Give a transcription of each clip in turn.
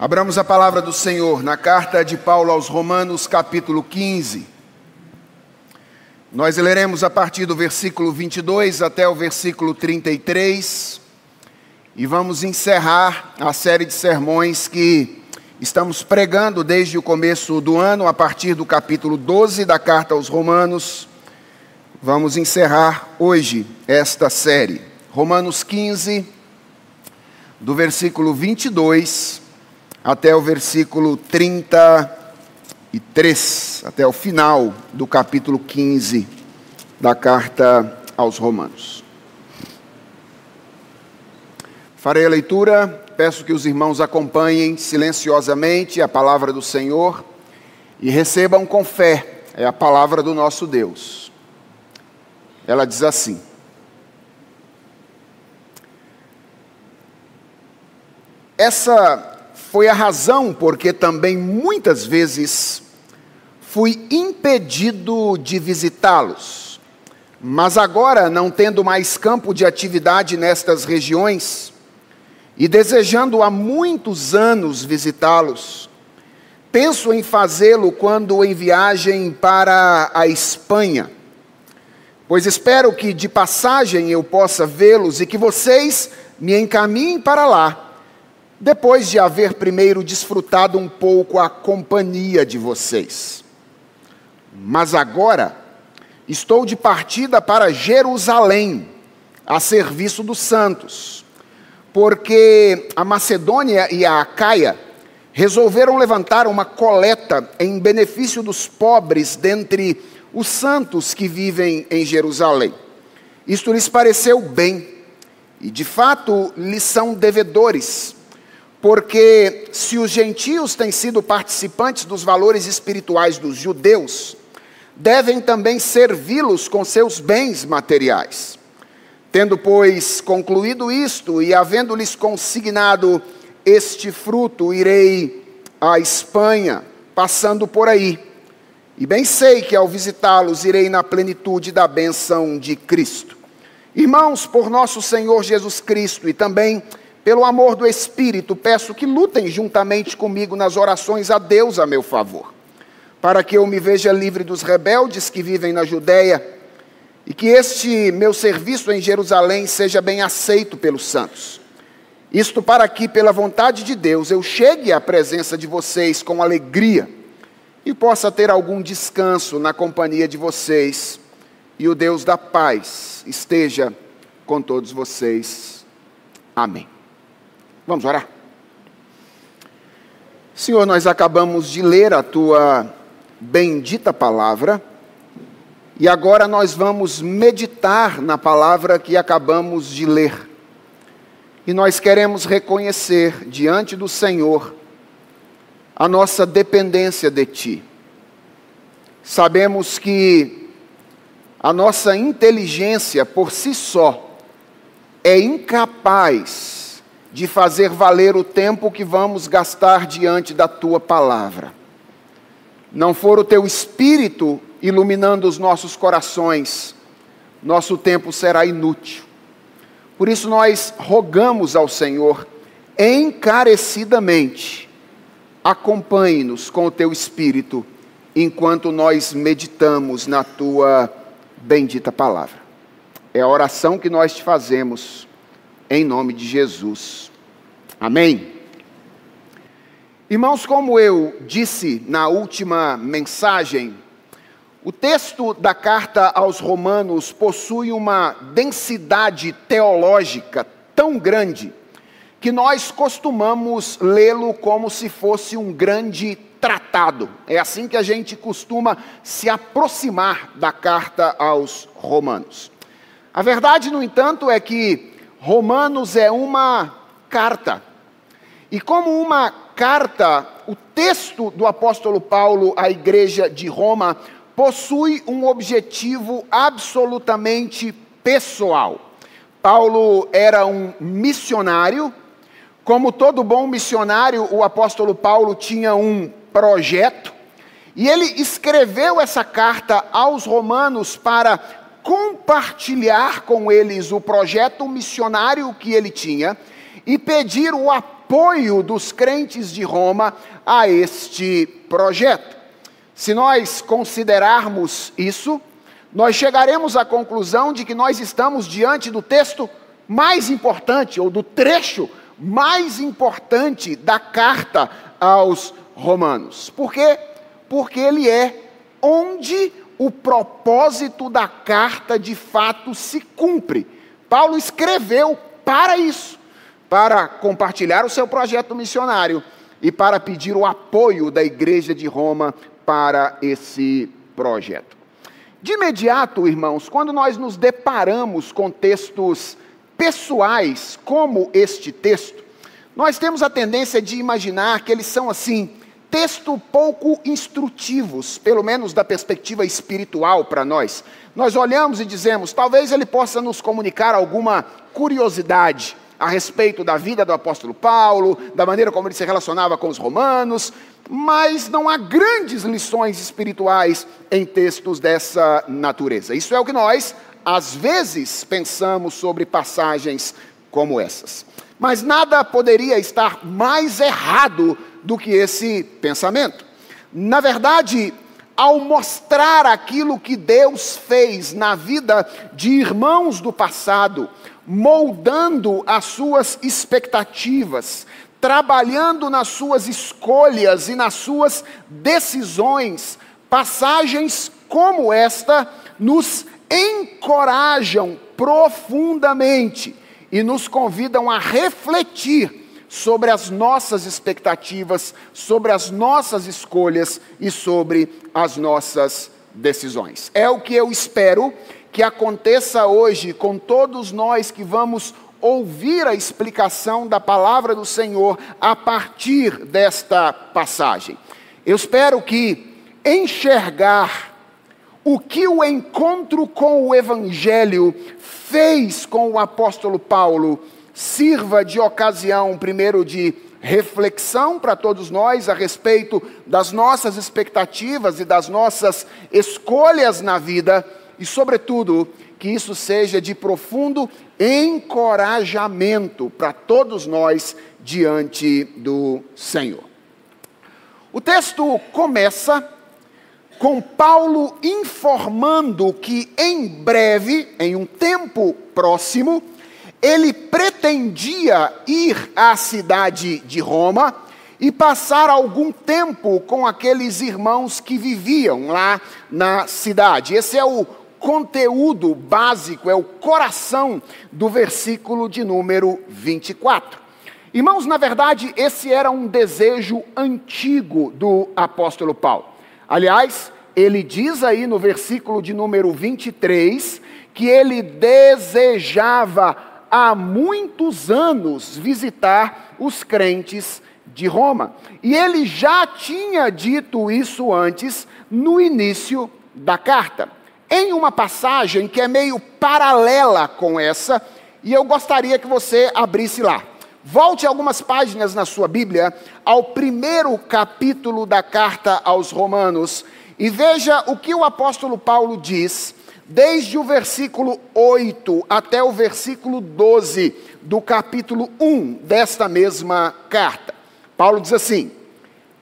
Abramos a palavra do Senhor na carta de Paulo aos Romanos, capítulo 15. Nós leremos a partir do versículo 22 até o versículo 33 e vamos encerrar a série de sermões que estamos pregando desde o começo do ano, a partir do capítulo 12 da carta aos Romanos. Vamos encerrar hoje esta série. Romanos 15, do versículo 22 até o versículo 33, até o final do capítulo 15 da carta aos Romanos. Farei a leitura, peço que os irmãos acompanhem silenciosamente a palavra do Senhor e recebam com fé, é a palavra do nosso Deus. Ela diz assim: Essa foi a razão porque também muitas vezes fui impedido de visitá-los. Mas agora, não tendo mais campo de atividade nestas regiões, e desejando há muitos anos visitá-los, penso em fazê-lo quando em viagem para a Espanha, pois espero que de passagem eu possa vê-los e que vocês me encaminhem para lá depois de haver primeiro desfrutado um pouco a companhia de vocês. Mas agora estou de partida para Jerusalém, a serviço dos santos, porque a Macedônia e a Acaia resolveram levantar uma coleta em benefício dos pobres dentre os santos que vivem em Jerusalém. Isto lhes pareceu bem, e de fato lhes são devedores porque se os gentios têm sido participantes dos valores espirituais dos judeus, devem também servi-los com seus bens materiais. Tendo, pois, concluído isto e havendo-lhes consignado este fruto, irei à Espanha, passando por aí. E bem sei que ao visitá-los irei na plenitude da bênção de Cristo. Irmãos, por nosso Senhor Jesus Cristo e também pelo amor do Espírito, peço que lutem juntamente comigo nas orações a Deus a meu favor, para que eu me veja livre dos rebeldes que vivem na Judéia e que este meu serviço em Jerusalém seja bem aceito pelos santos. Isto para que, pela vontade de Deus, eu chegue à presença de vocês com alegria e possa ter algum descanso na companhia de vocês, e o Deus da paz esteja com todos vocês. Amém. Vamos orar? Senhor, nós acabamos de ler a tua bendita palavra e agora nós vamos meditar na palavra que acabamos de ler. E nós queremos reconhecer diante do Senhor a nossa dependência de Ti. Sabemos que a nossa inteligência por si só é incapaz de fazer valer o tempo que vamos gastar diante da tua palavra. Não for o teu espírito iluminando os nossos corações, nosso tempo será inútil. Por isso nós rogamos ao Senhor encarecidamente, acompanhe-nos com o teu espírito enquanto nós meditamos na tua bendita palavra. É a oração que nós te fazemos em nome de Jesus. Amém. Irmãos, como eu disse na última mensagem, o texto da carta aos Romanos possui uma densidade teológica tão grande que nós costumamos lê-lo como se fosse um grande tratado. É assim que a gente costuma se aproximar da carta aos Romanos. A verdade, no entanto, é que Romanos é uma carta. E como uma carta, o texto do apóstolo Paulo à igreja de Roma possui um objetivo absolutamente pessoal. Paulo era um missionário, como todo bom missionário, o apóstolo Paulo tinha um projeto, e ele escreveu essa carta aos romanos para compartilhar com eles o projeto missionário que ele tinha e pedir o apoio apoio dos crentes de Roma a este projeto. Se nós considerarmos isso, nós chegaremos à conclusão de que nós estamos diante do texto mais importante, ou do trecho mais importante da carta aos Romanos. Por quê? Porque ele é onde o propósito da carta de fato se cumpre. Paulo escreveu para isso, para compartilhar o seu projeto missionário e para pedir o apoio da igreja de Roma para esse projeto. De imediato, irmãos, quando nós nos deparamos com textos pessoais como este texto, nós temos a tendência de imaginar que eles são assim, texto pouco instrutivos, pelo menos da perspectiva espiritual para nós. Nós olhamos e dizemos, talvez ele possa nos comunicar alguma curiosidade a respeito da vida do apóstolo Paulo, da maneira como ele se relacionava com os romanos, mas não há grandes lições espirituais em textos dessa natureza. Isso é o que nós, às vezes, pensamos sobre passagens como essas. Mas nada poderia estar mais errado do que esse pensamento. Na verdade, ao mostrar aquilo que Deus fez na vida de irmãos do passado, moldando as suas expectativas, trabalhando nas suas escolhas e nas suas decisões, passagens como esta nos encorajam profundamente e nos convidam a refletir sobre as nossas expectativas, sobre as nossas escolhas e sobre as nossas decisões. É o que eu espero que aconteça hoje com todos nós que vamos ouvir a explicação da palavra do Senhor a partir desta passagem. Eu espero que enxergar o que o encontro com o Evangelho fez com o apóstolo Paulo sirva de ocasião, primeiro, de reflexão para todos nós a respeito das nossas expectativas e das nossas escolhas na vida e, sobretudo, que isso seja de profundo encorajamento para todos nós diante do Senhor. O texto começa com Paulo informando que em breve, em um tempo próximo, ele pretendia ir à cidade de Roma e passar algum tempo com aqueles irmãos que viviam lá na cidade. Esse é o conteúdo básico, é o coração do versículo de número 24. Irmãos, na verdade, esse era um desejo antigo do apóstolo Paulo. Aliás, ele diz aí no versículo de número 23 que ele desejava há muitos anos visitar os crentes de Roma. E ele já tinha dito isso antes, no início da carta em uma passagem que é meio paralela com essa, e eu gostaria que você abrisse lá. Volte algumas páginas na sua Bíblia ao primeiro capítulo da carta aos Romanos e veja o que o apóstolo Paulo diz, desde o versículo 8 até o versículo 12 do capítulo 1 desta mesma carta. Paulo diz assim: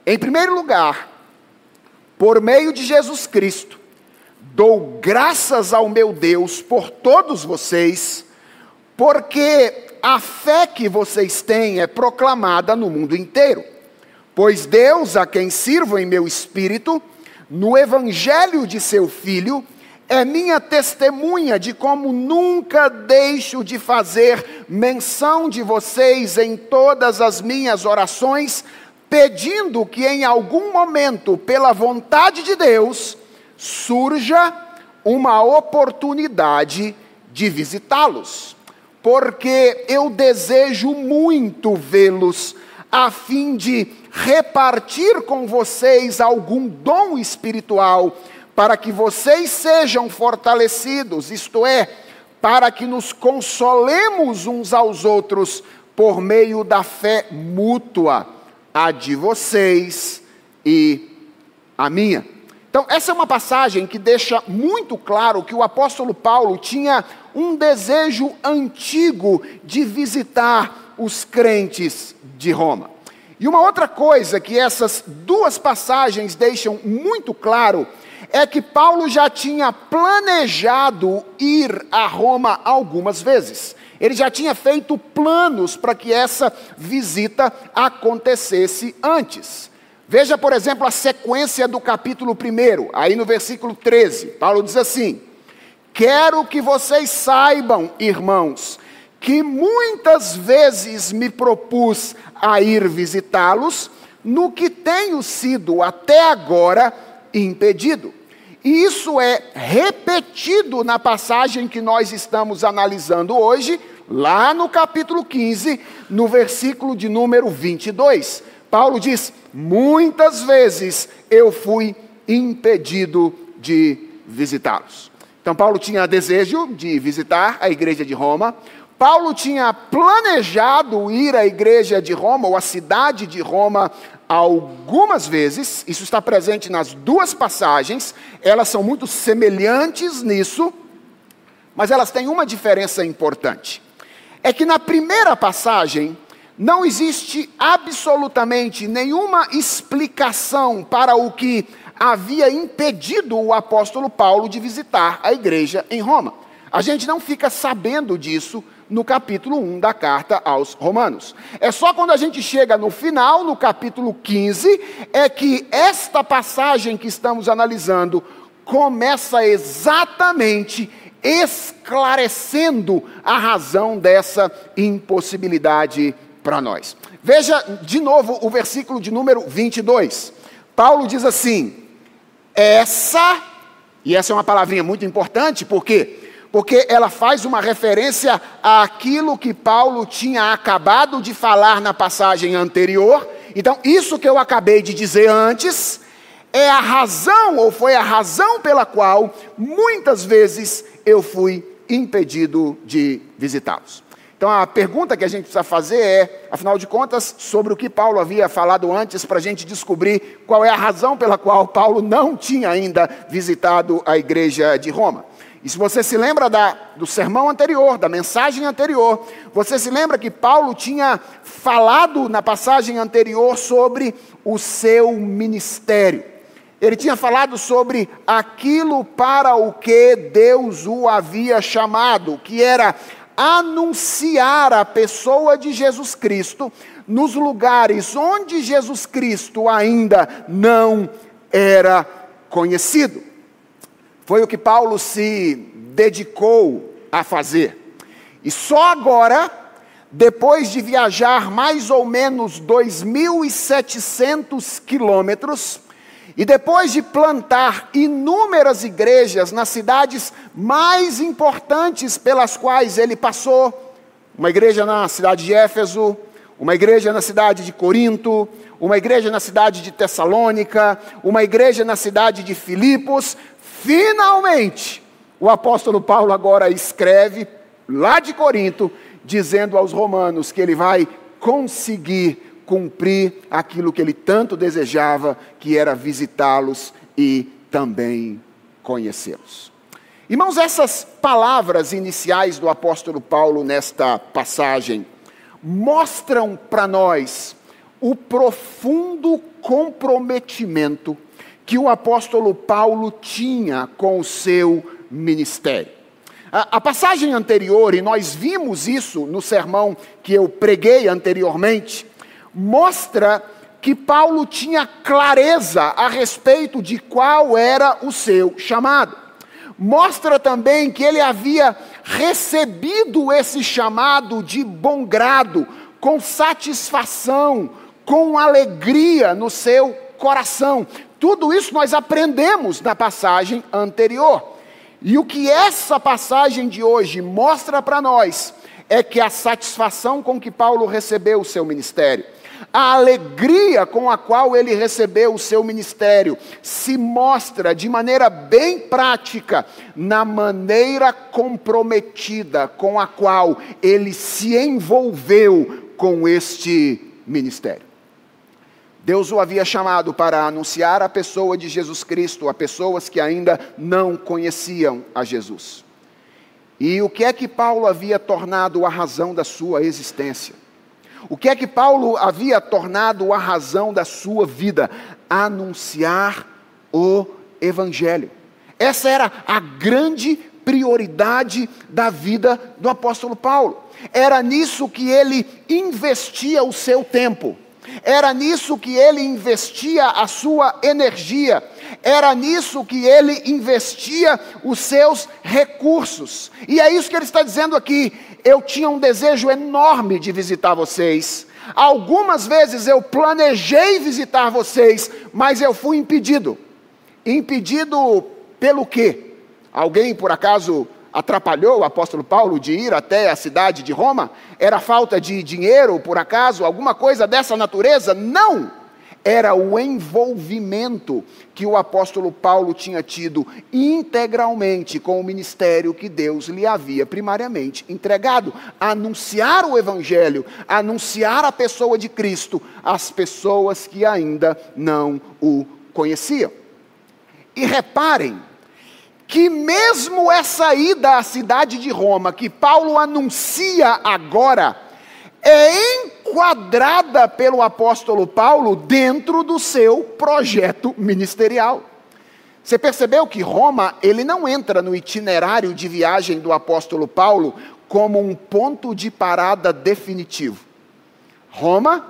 Em primeiro lugar, por meio de Jesus Cristo, Dou graças ao meu Deus por todos vocês, porque a fé que vocês têm é proclamada no mundo inteiro. Pois Deus, a quem sirvo em meu espírito, no evangelho de seu filho, é minha testemunha de como nunca deixo de fazer menção de vocês em todas as minhas orações, pedindo que em algum momento, pela vontade de Deus, surja uma oportunidade de visitá-los, porque eu desejo muito vê-los, a fim de repartir com vocês algum dom espiritual, para que vocês sejam fortalecidos, isto é, para que nos consolemos uns aos outros por meio da fé mútua, a de vocês e a minha. Então, essa é uma passagem que deixa muito claro que o apóstolo Paulo tinha um desejo antigo de visitar os crentes de Roma. E uma outra coisa que essas duas passagens deixam muito claro é que Paulo já tinha planejado ir a Roma algumas vezes. Ele já tinha feito planos para que essa visita acontecesse antes. Veja, por exemplo, a sequência do capítulo 1, aí no versículo 13. Paulo diz assim: Quero que vocês saibam, irmãos, que muitas vezes me propus a ir visitá-los, no que tenho sido até agora impedido. E isso é repetido na passagem que nós estamos analisando hoje, lá no capítulo 15, no versículo de número 22. Paulo diz: Muitas vezes eu fui impedido de visitá-los. Então, Paulo tinha desejo de visitar a igreja de Roma. Paulo tinha planejado ir à igreja de Roma, ou à cidade de Roma, algumas vezes. Isso está presente nas duas passagens. Elas são muito semelhantes nisso, mas elas têm uma diferença importante. É que na primeira passagem, não existe absolutamente nenhuma explicação para o que havia impedido o apóstolo Paulo de visitar a igreja em Roma. A gente não fica sabendo disso no capítulo 1 da carta aos Romanos. É só quando a gente chega no final, no capítulo 15, é que esta passagem que estamos analisando começa exatamente esclarecendo a razão dessa impossibilidade para nós. Veja de novo o versículo de número 22. Paulo diz assim: essa, e essa é uma palavrinha muito importante, por quê? Porque ela faz uma referência àquilo que Paulo tinha acabado de falar na passagem anterior. Então, isso que eu acabei de dizer antes é a razão, ou foi a razão pela qual muitas vezes eu fui impedido de visitá-los. Então a pergunta que a gente precisa fazer é, afinal de contas, sobre o que Paulo havia falado antes, para a gente descobrir qual é a razão pela qual Paulo não tinha ainda visitado a igreja de Roma. E se você se lembra da, do sermão anterior, da mensagem anterior, você se lembra que Paulo tinha falado na passagem anterior sobre o seu ministério. Ele tinha falado sobre aquilo para o que Deus o havia chamado, que era anunciar a pessoa de Jesus Cristo nos lugares onde Jesus Cristo ainda não era conhecido. Foi o que Paulo se dedicou a fazer. E só agora, depois de viajar mais ou menos 2.700 quilômetros, e depois de plantar inúmeras igrejas nas cidades mais importantes pelas quais ele passou, uma igreja na cidade de Éfeso, uma igreja na cidade de Corinto, uma igreja na cidade de Tessalônica, uma igreja na cidade de Filipos, finalmente o apóstolo Paulo agora escreve lá de Corinto, dizendo aos romanos que ele vai conseguir cumprir aquilo que ele tanto desejava, que era visitá-los e também conhecê-los. Irmãos, essas palavras iniciais do apóstolo Paulo nesta passagem mostram para nós o profundo comprometimento que o apóstolo Paulo tinha com o seu ministério. A, a, passagem anterior, e nós vimos isso no sermão que eu preguei anteriormente, mostra que Paulo tinha clareza a respeito de qual era o seu chamado. Mostra também que ele havia recebido esse chamado de bom grado, com satisfação, com alegria no seu coração. Tudo isso nós aprendemos na passagem anterior. E o que essa passagem de hoje mostra para nós é que a satisfação com que Paulo recebeu o seu ministério, a alegria com a qual ele recebeu o seu ministério se mostra de maneira bem prática na maneira comprometida com a qual ele se envolveu com este ministério. Deus o havia chamado para anunciar a pessoa de Jesus Cristo a pessoas que ainda não conheciam a Jesus. E o que é que Paulo havia tornado a razão da sua existência? O que é que Paulo havia tornado a razão da sua vida? Anunciar o Evangelho. Essa era a grande prioridade da vida do apóstolo Paulo. Era nisso que ele investia o seu tempo. Era nisso que ele investia a sua energia, era nisso que ele investia os seus recursos. E é isso que ele está dizendo aqui. Eu tinha um desejo enorme de visitar vocês. Algumas vezes eu planejei visitar vocês, mas eu fui impedido. Impedido pelo quê? Alguém por acaso atrapalhou o apóstolo Paulo de ir até a cidade de Roma? Era falta de dinheiro, por acaso? Alguma coisa dessa natureza? Não! Era o envolvimento que o apóstolo Paulo tinha tido integralmente com o ministério que Deus lhe havia primariamente entregado. Anunciar o Evangelho, anunciar a pessoa de Cristo às pessoas que ainda não o conheciam. E reparem, que mesmo essa ida à cidade de Roma, que Paulo anuncia agora, é enquadrada pelo apóstolo Paulo dentro do seu projeto ministerial. Você percebeu que Roma, ele não entra no itinerário de viagem do apóstolo Paulo como um ponto de parada definitivo. Roma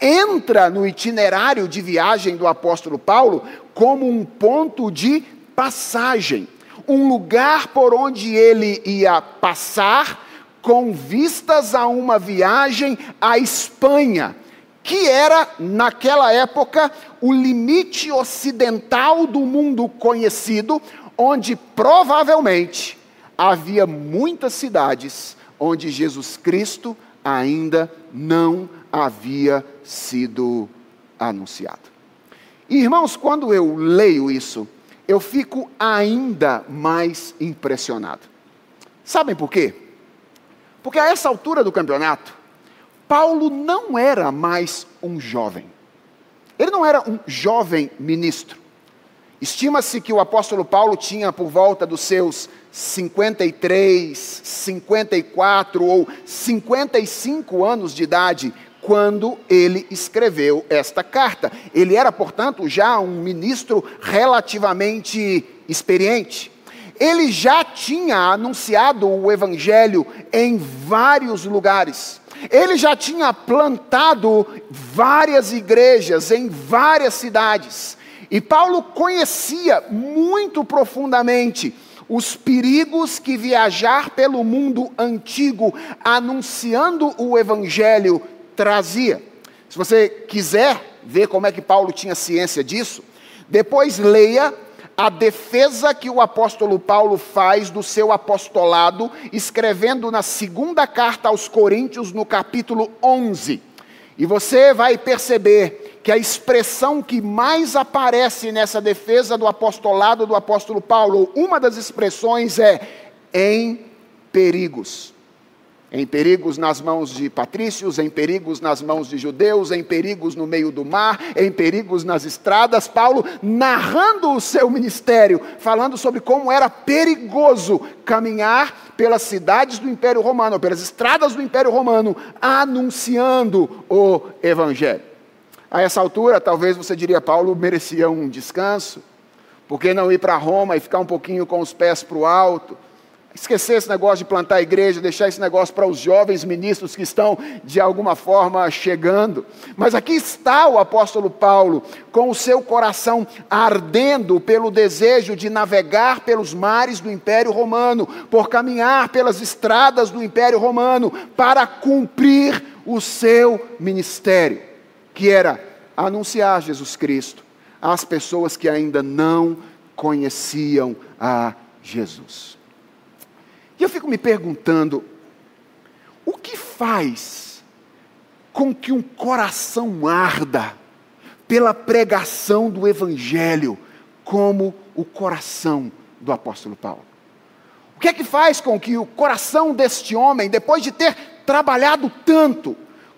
entra no itinerário de viagem do apóstolo Paulo como um ponto de passagem um lugar por onde ele ia passar com vistas a uma viagem à Espanha, que era, naquela época, o limite ocidental do mundo conhecido, onde provavelmente havia muitas cidades onde Jesus Cristo ainda não havia sido anunciado. Irmãos, quando eu leio isso, eu fico ainda mais impressionado. Sabem por quê? Porque a essa altura do campeonato, Paulo não era mais um jovem. Ele não era um jovem ministro. Estima-se que o apóstolo Paulo tinha por volta dos seus 53, 54 ou 55 anos de idade quando ele escreveu esta carta. Ele era, portanto, já um ministro relativamente experiente. Ele já tinha anunciado o evangelho em vários lugares. Ele já tinha plantado várias igrejas em várias cidades. E Paulo conhecia muito profundamente os perigos que viajar pelo mundo antigo anunciando o evangelho trazia. Se você quiser ver como é que Paulo tinha ciência disso, depois leia a defesa que o apóstolo Paulo faz do seu apostolado, escrevendo na segunda carta aos Coríntios, no capítulo 11. E você vai perceber que a expressão que mais aparece nessa defesa do apostolado do apóstolo Paulo, uma das expressões é em perigos em perigos nas mãos de patrícios, em perigos nas mãos de judeus, em perigos no meio do mar, em perigos nas estradas. Paulo narrando o seu ministério, falando sobre como era perigoso caminhar pelas cidades do Império Romano, pelas estradas do Império Romano, anunciando o Evangelho. A essa altura, talvez você diria, Paulo merecia um descanso, por que não ir para Roma e ficar um pouquinho com os pés para o alto? Esquecer esse negócio de plantar a igreja, deixar esse negócio para os jovens ministros que estão de alguma forma chegando. Mas aqui está o apóstolo Paulo, com o seu coração ardendo pelo desejo de navegar pelos mares do Império Romano, por caminhar pelas estradas do Império Romano, para cumprir o seu ministério, que era anunciar Jesus Cristo às pessoas que ainda não conheciam a Jesus. E eu fico me perguntando: o que faz com que um coração arda pela pregação do Evangelho, como o coração do apóstolo Paulo? O que é que faz com que o coração deste homem, depois de ter trabalhado tanto,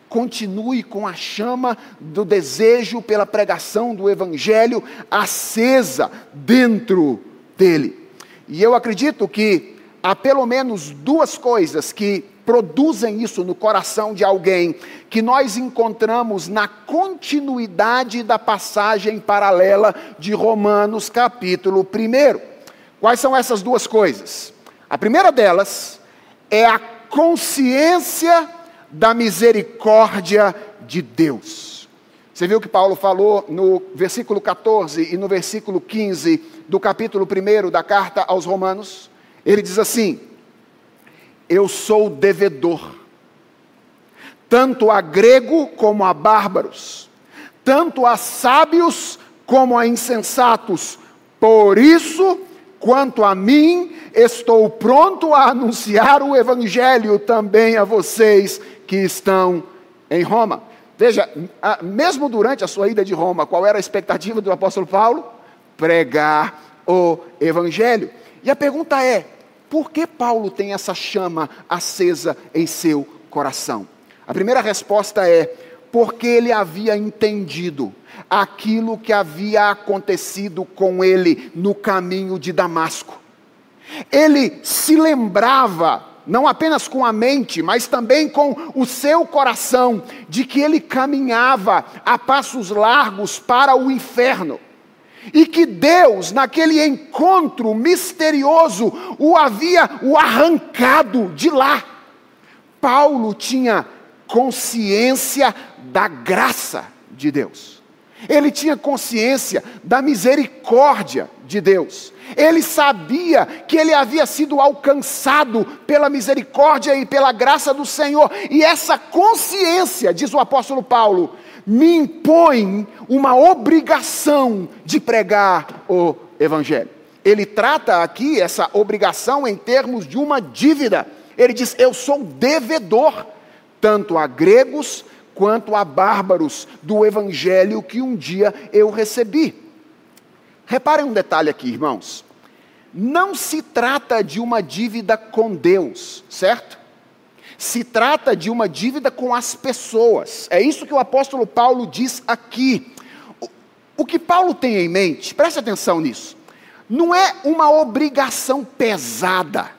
continue com a chama do desejo pela pregação do Evangelho acesa dentro dele? E eu acredito que há pelo menos duas coisas que produzem isso no coração de alguém, que nós encontramos na continuidade da passagem paralela de Romanos, capítulo 1. Quais são essas duas coisas? A primeira delas é a consciência da misericórdia de Deus. Você viu que Paulo falou no versículo 14 e no versículo 15 do capítulo 1 da carta aos Romanos? Ele diz assim: Eu sou devedor, tanto a grego como a bárbaros, tanto a sábios como a insensatos, por isso Quanto a mim, estou pronto a anunciar o Evangelho também a vocês que estão em Roma. Veja, mesmo durante a sua ida de Roma, qual era a expectativa do apóstolo Paulo? Pregar o Evangelho. E a pergunta é: por que Paulo tem essa chama acesa em seu coração? A primeira resposta é: porque ele havia entendido aquilo que havia acontecido com ele no caminho de Damasco. Ele se lembrava, não apenas com a mente, mas também com o seu coração, de que ele caminhava a passos largos para o inferno. E que Deus, naquele encontro misterioso, o havia o arrancado de lá. Paulo tinha consciência da graça de Deus. Ele tinha consciência da misericórdia de Deus. Ele sabia que ele havia sido alcançado pela misericórdia e pela graça do Senhor. E essa consciência, diz o apóstolo Paulo, me impõe uma obrigação de pregar o Evangelho. Ele trata aqui essa obrigação em termos de uma dívida. Ele diz: Eu sou devedor, tanto a gregos quanto a bárbaros do evangelho que um dia eu recebi. Reparem um detalhe aqui, irmãos. Não se trata de uma dívida com Deus, certo? Se trata de uma dívida com as pessoas. É isso que o apóstolo Paulo diz aqui. O que Paulo tem em mente, preste atenção nisso, não é uma obrigação pesada.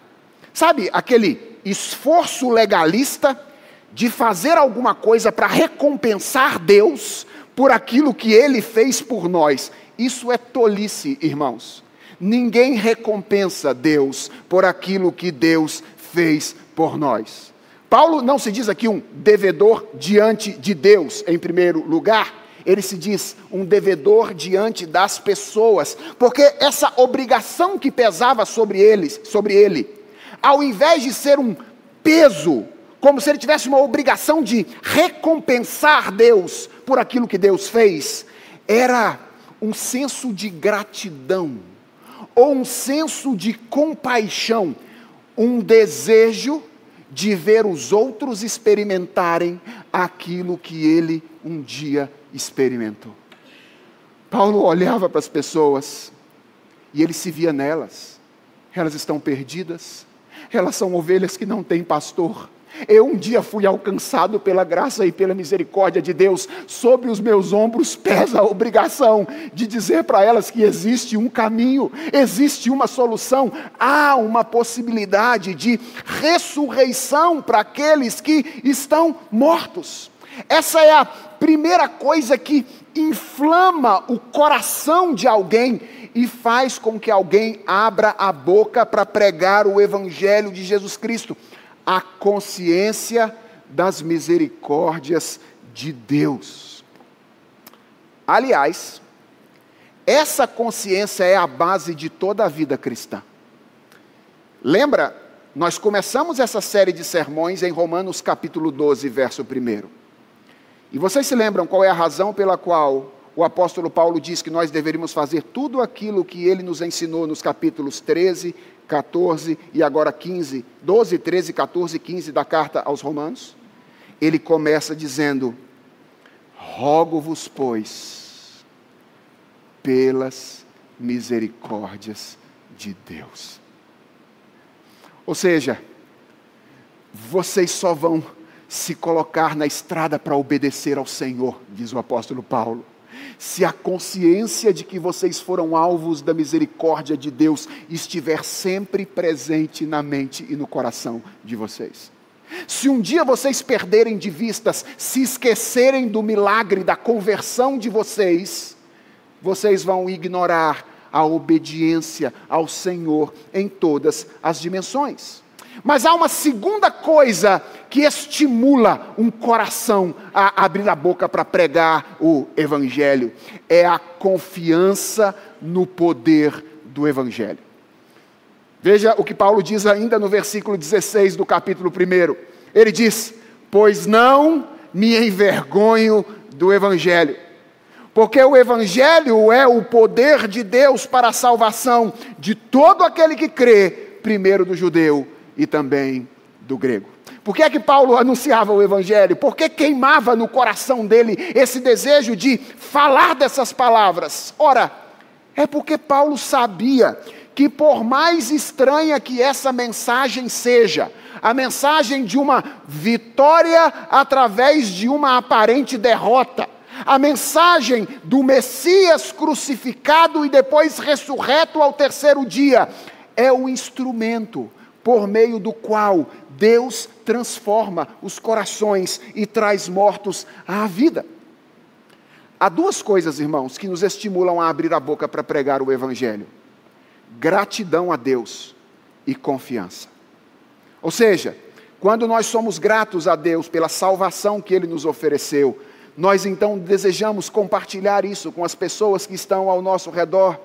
Sabe aquele esforço legalista de fazer alguma coisa para recompensar Deus por aquilo que ele fez por nós. Isso é tolice, irmãos. Ninguém recompensa Deus por aquilo que Deus fez por nós. Paulo não se diz aqui um devedor diante de Deus, em primeiro lugar, ele se diz um devedor diante das pessoas, porque essa obrigação que pesava sobre eles, sobre ele, ao invés de ser um peso como se ele tivesse uma obrigação de recompensar Deus por aquilo que Deus fez, era um senso de gratidão, ou um senso de compaixão, um desejo de ver os outros experimentarem aquilo que ele um dia experimentou. Paulo olhava para as pessoas e ele se via nelas. Elas estão perdidas, elas são ovelhas que não têm pastor eu um dia fui alcançado pela graça e pela misericórdia de Deus. Sobre os meus ombros pesa a obrigação de dizer para elas que existe um caminho, existe uma solução, há uma possibilidade de ressurreição para aqueles que estão mortos. Essa é a primeira coisa que inflama o coração de alguém e faz com que alguém abra a boca para pregar o evangelho de Jesus Cristo a consciência das misericórdias de Deus. Aliás, essa consciência é a base de toda a vida cristã. Lembra, nós começamos essa série de sermões em Romanos capítulo 12, verso 1. E vocês se lembram qual é a razão pela qual o apóstolo Paulo diz que nós deveríamos fazer tudo aquilo que ele nos ensinou nos capítulos 13, 14 e agora 15, 12, 13, 14 e 15 da carta aos Romanos, ele começa dizendo: Rogo-vos, pois, pelas misericórdias de Deus. Ou seja, vocês só vão se colocar na estrada para obedecer ao Senhor, diz o apóstolo Paulo se a consciência de que vocês foram alvos da misericórdia de Deus estiver sempre presente na mente e no coração de vocês. Se um dia vocês perderem de vistas, se esquecerem do milagre da conversão de vocês, vocês vão ignorar a obediência ao Senhor em todas as dimensões. Mas há uma segunda coisa que estimula um coração a abrir a boca para pregar o Evangelho: é a confiança no poder do Evangelho. Veja o que Paulo diz ainda no versículo 16 do capítulo 1. Ele diz: Pois não me envergonho do Evangelho, porque o Evangelho é o poder de Deus para a salvação de todo aquele que crê, primeiro do judeu e também do grego. Por que é que Paulo anunciava o Evangelho? Por que queimava no coração dele esse desejo de falar dessas palavras? Ora, é porque Paulo sabia que, por mais estranha que essa mensagem seja, a mensagem de uma vitória através de uma aparente derrota, a mensagem do Messias crucificado e depois ressurreto ao terceiro dia, é o instrumento por meio do qual Deus transforma os corações e traz mortos à vida. Há duas coisas, irmãos, que nos estimulam a abrir a boca para pregar o Evangelho: gratidão a Deus e confiança. Ou seja, quando nós somos gratos a Deus pela salvação que Ele nos ofereceu, nós então desejamos compartilhar isso com as pessoas que estão ao nosso redor.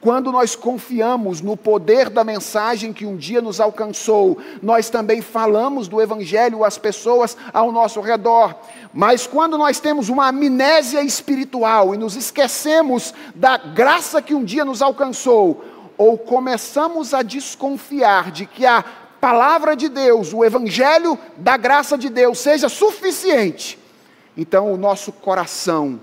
Quando nós confiamos no poder da mensagem que um dia nos alcançou, nós também falamos do Evangelho às pessoas ao nosso redor. Mas quando nós temos uma amnésia espiritual e nos esquecemos da graça que um dia nos alcançou, ou começamos a desconfiar de que a palavra de Deus, o Evangelho da graça de Deus, seja suficiente, então o nosso coração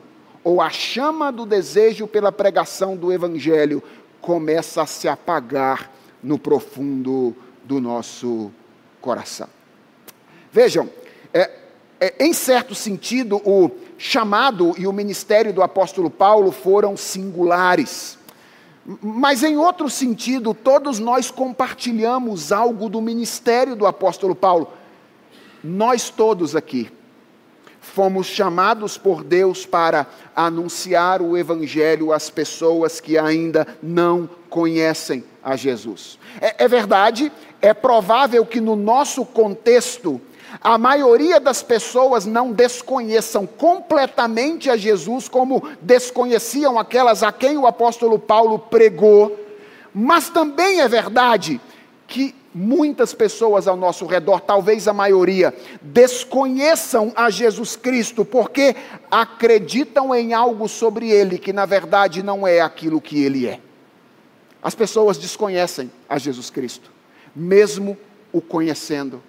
ou a chama do desejo pela pregação do Evangelho começa a se apagar no profundo do nosso coração. Vejam, é, é, em certo sentido, o chamado e o ministério do apóstolo Paulo foram singulares. Mas em outro sentido, todos nós compartilhamos algo do ministério do apóstolo Paulo. Nós todos aqui fomos chamados por Deus para anunciar o Evangelho às pessoas que ainda não conhecem a Jesus. É, é, verdade, é provável que no nosso contexto, a maioria das pessoas não desconheçam completamente a Jesus como desconheciam aquelas a quem o apóstolo Paulo pregou, mas também é verdade que muitas pessoas ao nosso redor, talvez a maioria, desconheçam a Jesus Cristo porque acreditam em algo sobre ele que na verdade não é aquilo que ele é. As pessoas desconhecem a Jesus Cristo, mesmo o conhecendo.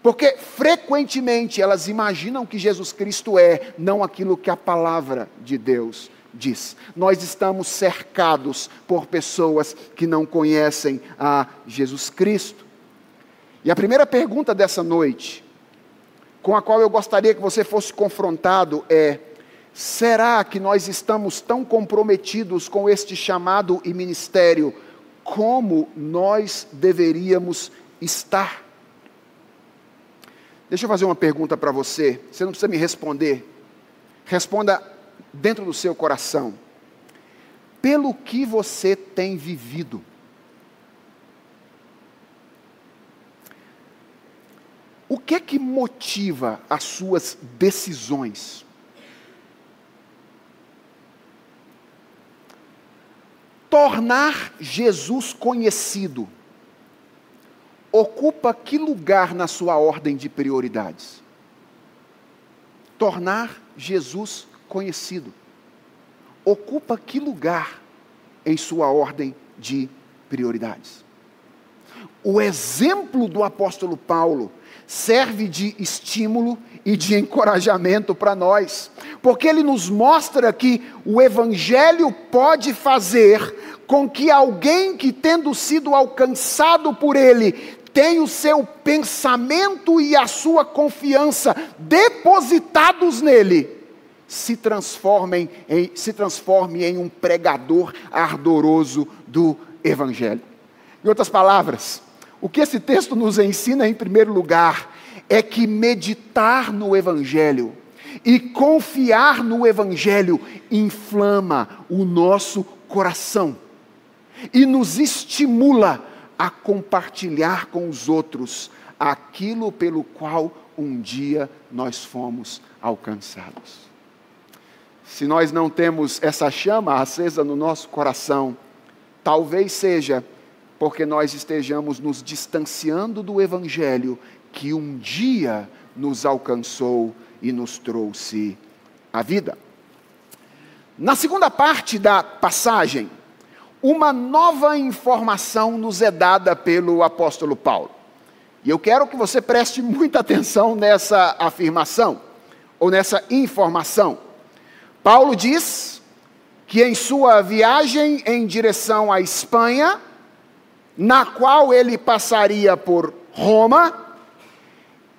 Porque frequentemente elas imaginam que Jesus Cristo é não aquilo que a palavra de Deus diz. Nós estamos cercados por pessoas que não conhecem a Jesus Cristo. E a primeira pergunta dessa noite, com a qual eu gostaria que você fosse confrontado, é: será que nós estamos tão comprometidos com este chamado e ministério como nós deveríamos estar? Deixa eu fazer uma pergunta para você, você não precisa me responder. Responda dentro do seu coração. Pelo que você tem vivido? O que é que motiva as suas decisões? Tornar Jesus conhecido ocupa que lugar na sua ordem de prioridades? Tornar Jesus conhecido ocupa que lugar em sua ordem de prioridades? O exemplo do apóstolo Paulo serve de estímulo e de encorajamento para nós, porque ele nos mostra que o Evangelho pode fazer com que alguém que, tendo sido alcançado por ele, tenha o seu pensamento e a sua confiança depositados nele, se transformem em, se transforme em um pregador ardoroso do Evangelho. Em outras palavras, o que esse texto nos ensina, em primeiro lugar, é que meditar no Evangelho e confiar no Evangelho inflama o nosso coração e nos estimula a compartilhar com os outros aquilo pelo qual um dia nós fomos alcançados. Se nós não temos essa chama acesa no nosso coração, talvez seja porque nós estejamos nos distanciando do Evangelho que um dia nos alcançou e nos trouxe a vida. Na segunda parte da passagem, uma nova informação nos é dada pelo apóstolo Paulo. E eu quero que você preste muita atenção nessa afirmação, ou nessa informação. Paulo diz que em sua viagem em direção à Espanha, na qual ele passaria por Roma,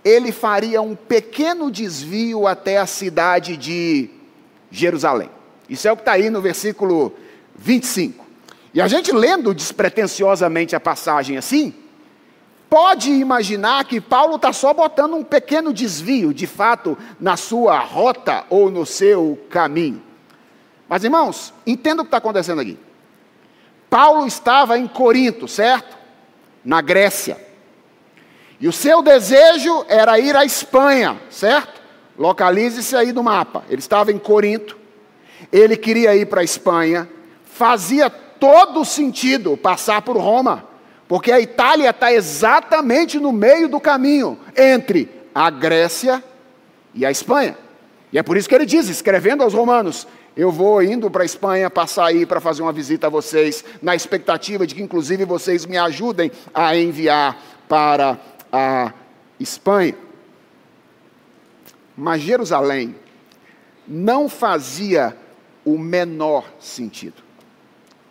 ele faria um pequeno desvio até a cidade de Jerusalém. Isso é o que está aí no versículo 25. E a gente lendo despretensiosamente a passagem assim, pode imaginar que Paulo está só botando um pequeno desvio, de fato, na sua rota ou no seu caminho. Mas irmãos, entenda o que está acontecendo aqui. Paulo estava em Corinto, certo? Na Grécia. E o seu desejo era ir à Espanha, certo? Localize-se aí no mapa. Ele estava em Corinto, ele queria ir para a Espanha, fazia todo sentido passar por Roma, porque a Itália está exatamente no meio do caminho entre a Grécia e a Espanha. E é por isso que ele diz, escrevendo aos Romanos: Eu vou indo para a Espanha passar aí para fazer uma visita a vocês, na expectativa de que, inclusive, vocês me ajudem a enviar para a Espanha. Mas Jerusalém não fazia o menor sentido.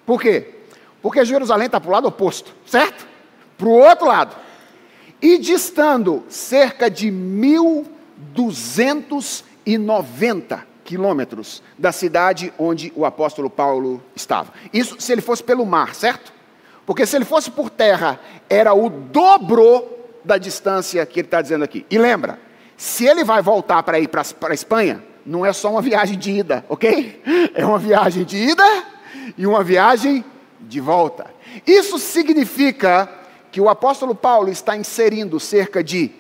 Por quê? Porque Jerusalém está para o lado oposto, certo? Para o outro lado. E distando cerca de 1.290 quilômetros da cidade onde o apóstolo Paulo estava. Isso se ele fosse pelo mar, certo? Porque se ele fosse por terra, era o dobro da distância que ele está dizendo aqui. E lembra, se ele vai voltar para ir para a Espanha, não é só uma viagem de ida, ok? É uma viagem de ida e uma viagem de volta. Isso significa que o apóstolo Paulo está inserindo cerca de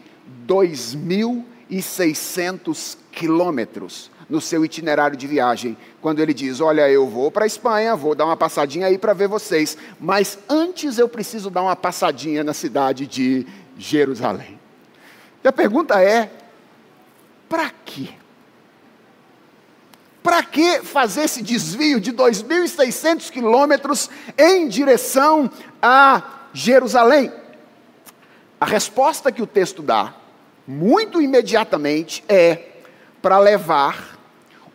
2.600 quilômetros no seu itinerário de viagem, quando ele diz: Olha, eu vou para a Espanha, vou dar uma passadinha aí para ver vocês, mas antes eu preciso dar uma passadinha na cidade de Jerusalém. E a pergunta é: para quê? Para que fazer esse desvio de 2.600 quilômetros em direção a Jerusalém? A resposta que o texto dá, muito imediatamente, é para levar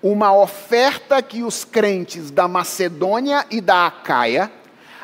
uma oferta que os crentes da Macedônia e da Acaia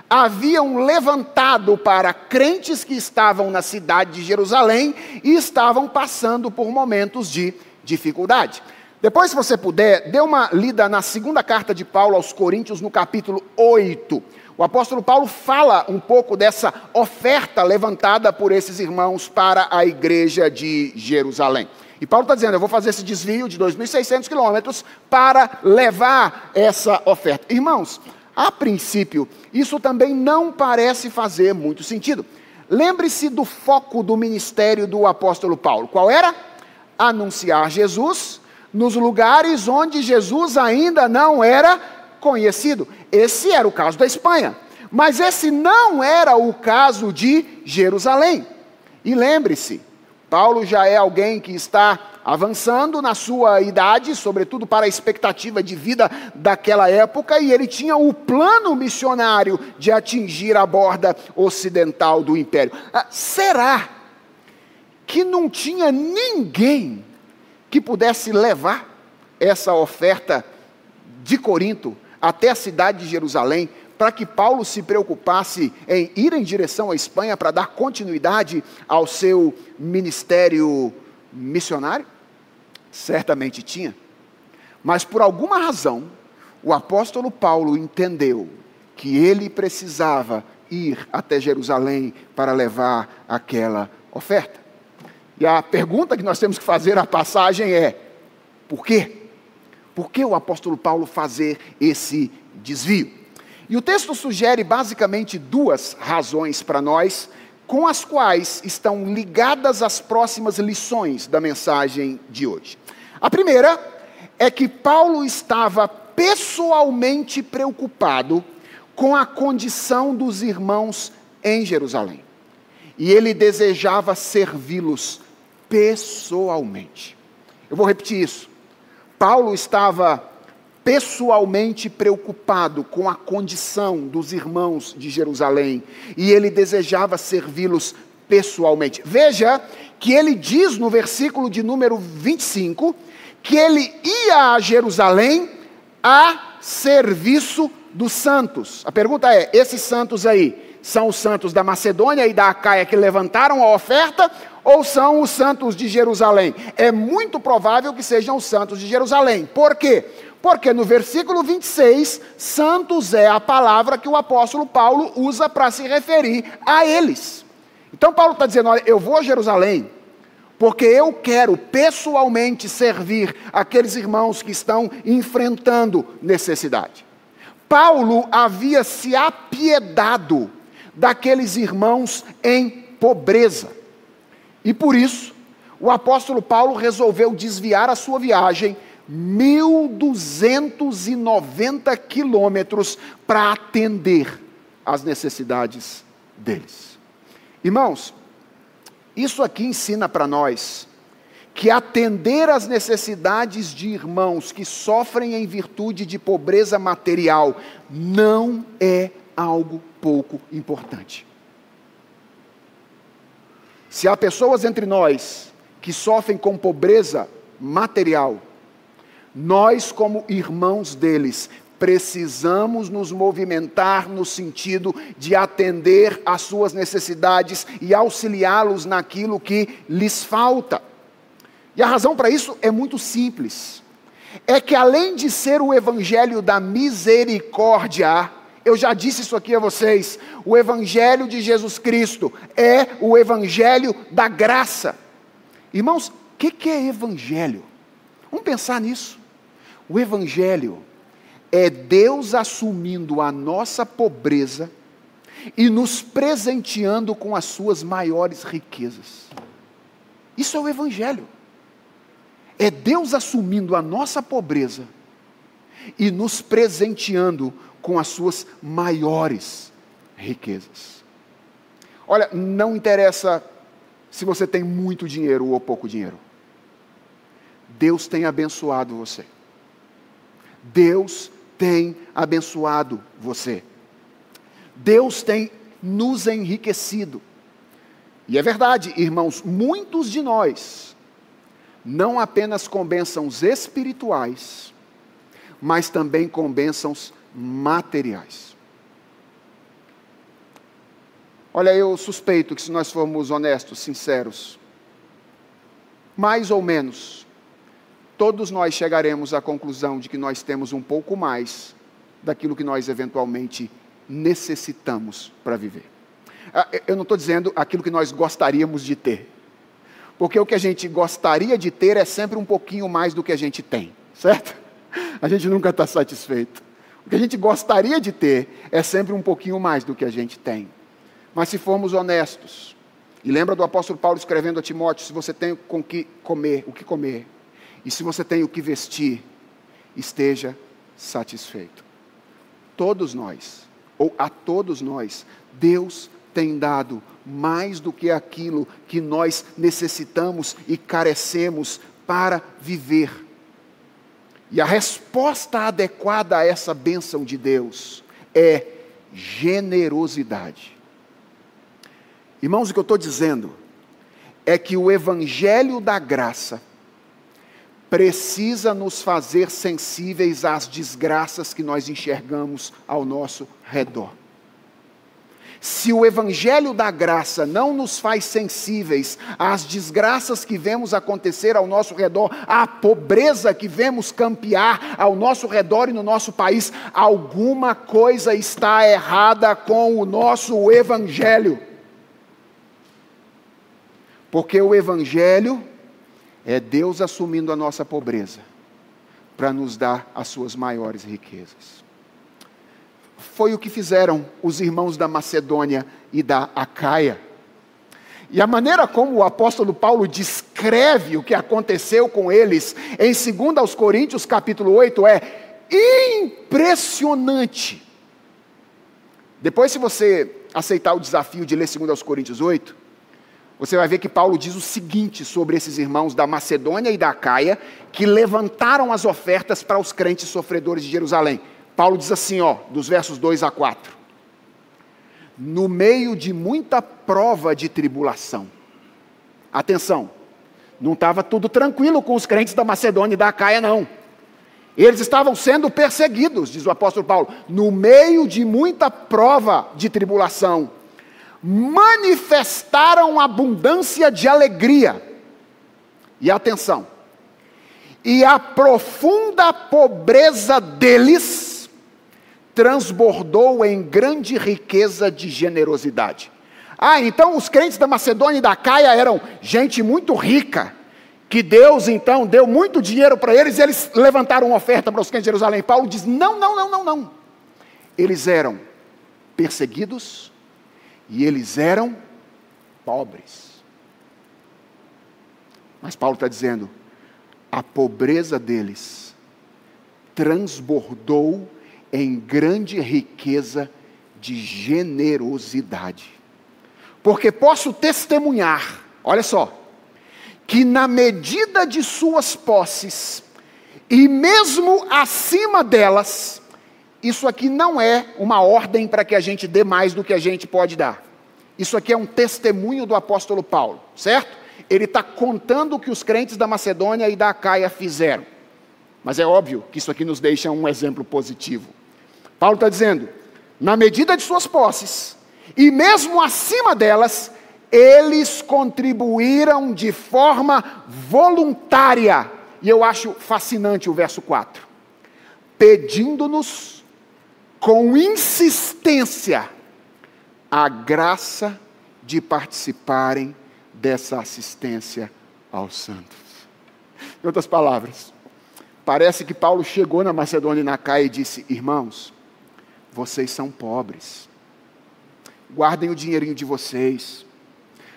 haviam levantado para crentes que estavam na cidade de Jerusalém e estavam passando por momentos de dificuldade. Depois, se você puder, dê uma lida na segunda carta de Paulo aos Coríntios, no capítulo 8. O apóstolo Paulo fala um pouco dessa oferta levantada por esses irmãos para a igreja de Jerusalém. E Paulo está dizendo: eu vou fazer esse desvio de 2.600 quilômetros para levar essa oferta. Irmãos, a princípio, isso também não parece fazer muito sentido. Lembre-se do foco do ministério do apóstolo Paulo. Qual era? Anunciar Jesus nos lugares onde Jesus ainda não era conhecido. Esse era o caso da Espanha. Mas esse não era o caso de Jerusalém. E lembre-se, Paulo já é alguém que está avançando na sua idade, sobretudo para a expectativa de vida daquela época, e ele tinha o plano missionário de atingir a borda ocidental do império. Ah, será que não tinha ninguém que pudesse levar essa oferta de Corinto até a cidade de Jerusalém, para que Paulo se preocupasse em ir em direção à Espanha para dar continuidade ao seu ministério missionário? Certamente tinha. Mas por alguma razão, o apóstolo Paulo entendeu que ele precisava ir até Jerusalém para levar aquela oferta. E a pergunta que nós temos que fazer à passagem é: por quê? Por que o apóstolo Paulo fazer esse desvio? E o texto sugere basicamente duas razões para nós, com as quais estão ligadas as próximas lições da mensagem de hoje. A primeira é que Paulo estava pessoalmente preocupado com a condição dos irmãos em Jerusalém. E ele desejava servi-los pessoalmente. Eu vou repetir isso. Paulo estava pessoalmente preocupado com a condição dos irmãos de Jerusalém e ele desejava servi-los pessoalmente. Veja que ele diz no versículo de número 25 que ele ia a Jerusalém a serviço dos santos. A pergunta é: esses santos aí são os santos da Macedônia e da Acaia que levantaram a oferta ou são os santos de Jerusalém? É muito provável que sejam os santos de Jerusalém. Por quê? Porque no versículo 26, santos é a palavra que o apóstolo Paulo usa para se referir a eles. Então Paulo está dizendo: olha, eu vou a Jerusalém, porque eu quero pessoalmente servir aqueles irmãos que estão enfrentando necessidade. Paulo havia se apiedado daqueles irmãos em pobreza. E por isso, o apóstolo Paulo resolveu desviar a sua viagem 1.290 quilômetros para atender às necessidades deles. Irmãos, isso aqui ensina para nós que atender às necessidades de irmãos que sofrem em virtude de pobreza material não é algo pouco importante. Se há pessoas entre nós que sofrem com pobreza material, nós, como irmãos deles, precisamos nos movimentar no sentido de atender às suas necessidades e auxiliá-los naquilo que lhes falta. E a razão para isso é muito simples. É que além de ser o evangelho da misericórdia, eu já disse isso aqui a vocês. O Evangelho de Jesus Cristo é o Evangelho da graça. Irmãos, o que, que é Evangelho? Vamos pensar nisso. O Evangelho é Deus assumindo a nossa pobreza e nos presenteando com as suas maiores riquezas. Isso é o Evangelho. É Deus assumindo a nossa pobreza e nos presenteando com as suas maiores riquezas. Olha, não interessa se você tem muito dinheiro ou pouco dinheiro. Deus tem abençoado você. Deus tem abençoado você. Deus tem nos enriquecido. E é verdade, irmãos, muitos de nós, não apenas com bênçãos espirituais, mas também com bênçãos materiais. Olha, eu suspeito que se nós formos honestos, sinceros, mais ou menos, todos nós chegaremos à conclusão de que nós temos um pouco mais daquilo que nós eventualmente necessitamos para viver. Ah, eu não estou dizendo aquilo que nós gostaríamos de ter, porque o que a gente gostaria de ter é sempre um pouquinho mais do que a gente tem, certo? A gente nunca está satisfeito. O que a gente gostaria de ter é sempre um pouquinho mais do que a gente tem. Mas se formos honestos, e lembra do apóstolo Paulo escrevendo a Timóteo: se você tem com que comer, o que comer, e se você tem o que vestir, esteja satisfeito. Todos nós, ou a todos nós, Deus tem dado mais do que aquilo que nós necessitamos e carecemos para viver. E a resposta adequada a essa bênção de Deus é generosidade. Irmãos, o que eu estou dizendo é que o Evangelho da graça precisa nos fazer sensíveis às desgraças que nós enxergamos ao nosso redor. Se o Evangelho da graça não nos faz sensíveis às desgraças que vemos acontecer ao nosso redor, à pobreza que vemos campear ao nosso redor e no nosso país, alguma coisa está errada com o nosso Evangelho. Porque o Evangelho é Deus assumindo a nossa pobreza para nos dar as suas maiores riquezas. Foi o que fizeram os irmãos da Macedônia e da Acaia. E a maneira como o apóstolo Paulo descreve o que aconteceu com eles em 2 Coríntios capítulo 8 é impressionante. Depois, se você aceitar o desafio de ler 2 Coríntios 8, você vai ver que Paulo diz o seguinte sobre esses irmãos da Macedônia e da Caia, que levantaram as ofertas para os crentes sofredores de Jerusalém. Paulo diz assim, ó, dos versos 2 a 4. No meio de muita prova de tribulação. Atenção, não estava tudo tranquilo com os crentes da Macedônia e da Caia, não. Eles estavam sendo perseguidos, diz o apóstolo Paulo, no meio de muita prova de tribulação manifestaram abundância de alegria. E atenção, e a profunda pobreza deles transbordou em grande riqueza de generosidade. Ah, então os crentes da Macedônia e da Caia eram gente muito rica, que Deus então deu muito dinheiro para eles e eles levantaram uma oferta para os crentes de Jerusalém. Paulo diz: não, não, não, não, não. Eles eram perseguidos, e eles eram pobres. Mas Paulo está dizendo: a pobreza deles transbordou em grande riqueza de generosidade. Porque posso testemunhar, olha só, que na medida de suas posses, e mesmo acima delas, isso aqui não é uma ordem para que a gente dê mais do que a gente pode dar. Isso aqui é um testemunho do apóstolo Paulo, certo? Ele está contando o que os crentes da Macedônia e da Acaia fizeram. Mas é óbvio que isso aqui nos deixa um exemplo positivo. Paulo está dizendo: na medida de suas posses, e mesmo acima delas, eles contribuíram de forma voluntária. E eu acho fascinante o verso 4. Pedindo-nos com insistência a graça de participarem dessa assistência aos santos. Em outras palavras, parece que Paulo chegou na Macedônia e na Caia e disse: Irmãos, vocês são pobres, guardem o dinheirinho de vocês,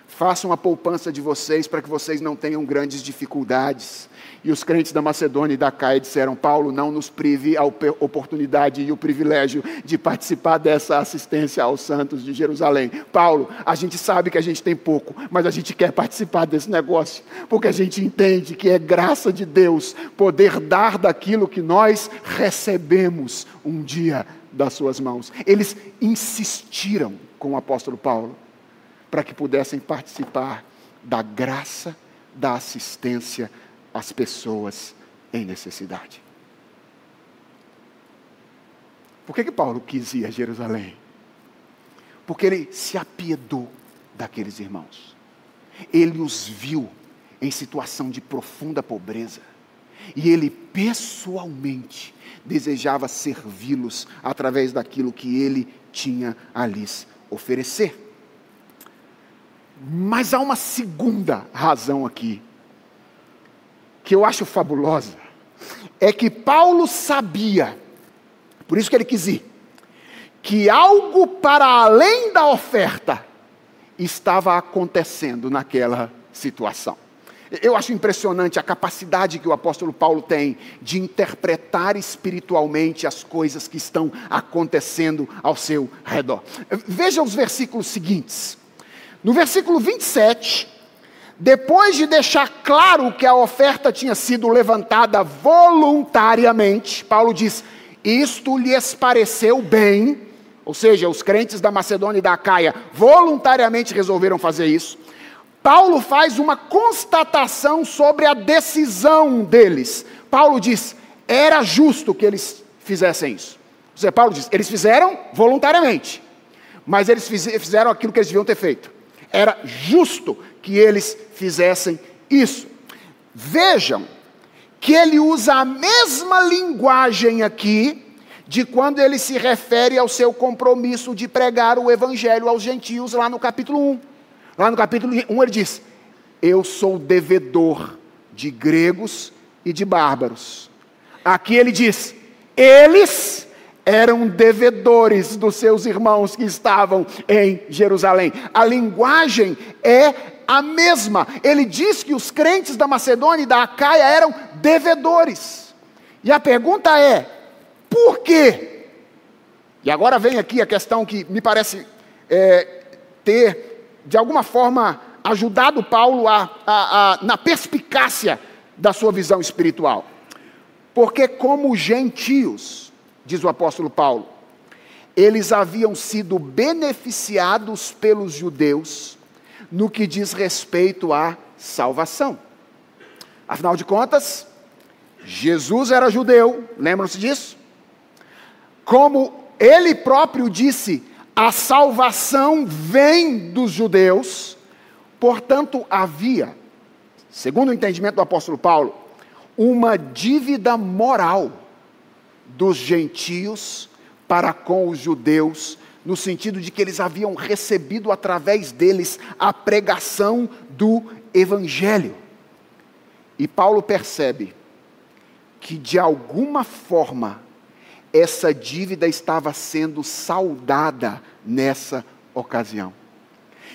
façam a poupança de vocês para que vocês não tenham grandes dificuldades. E os crentes da Macedônia e da Caia disseram: Paulo, não nos prive a oportunidade e o privilégio de participar dessa assistência aos santos de Jerusalém. Paulo, a gente sabe que a gente tem pouco, mas a gente quer participar desse negócio, porque a gente entende que é graça de Deus poder dar daquilo que nós recebemos um dia das suas mãos. Eles insistiram com o apóstolo Paulo para que pudessem participar da graça da assistência as pessoas em necessidade. Por que, que Paulo quis ir a Jerusalém? Porque ele se apiedou daqueles irmãos. Ele os viu em situação de profunda pobreza. E ele pessoalmente desejava servi-los através daquilo que ele tinha a lhes oferecer. Mas há uma segunda razão aqui que eu acho fabulosa é que Paulo sabia, por isso que ele quis ir, que algo para além da oferta estava acontecendo naquela situação. Eu acho impressionante a capacidade que o apóstolo Paulo tem de interpretar espiritualmente as coisas que estão acontecendo ao seu redor. Veja os versículos seguintes. No versículo 27, depois de deixar claro que a oferta tinha sido levantada voluntariamente, Paulo diz: Isto lhes pareceu bem, ou seja, os crentes da Macedônia e da Caia voluntariamente resolveram fazer isso. Paulo faz uma constatação sobre a decisão deles. Paulo diz: era justo que eles fizessem isso. Ou seja, Paulo diz: eles fizeram voluntariamente, mas eles fizeram aquilo que eles deviam ter feito. Era justo que eles fizessem isso. Vejam que ele usa a mesma linguagem aqui de quando ele se refere ao seu compromisso de pregar o evangelho aos gentios lá no capítulo 1. Lá no capítulo 1 ele diz: eu sou devedor de gregos e de bárbaros. Aqui ele diz: eles eram devedores dos seus irmãos que estavam em Jerusalém. A linguagem é a mesma. Ele diz que os crentes da Macedônia e da Acaia eram devedores. E a pergunta é: por quê? E agora vem aqui a questão que me parece é, ter, de alguma forma, ajudado Paulo a, a, a, na perspicácia da sua visão espiritual. Porque, como gentios, diz o apóstolo Paulo, eles haviam sido beneficiados pelos judeus no que diz respeito à salvação. Afinal de contas, Jesus era judeu, lembram-se disso? Como ele próprio disse, a salvação vem dos judeus, portanto, havia, segundo o entendimento do apóstolo Paulo, uma dívida moral dos gentios para com os judeus, no sentido de que eles haviam recebido através deles a pregação do Evangelho. E Paulo percebe que de alguma forma essa dívida estava sendo saldada nessa ocasião.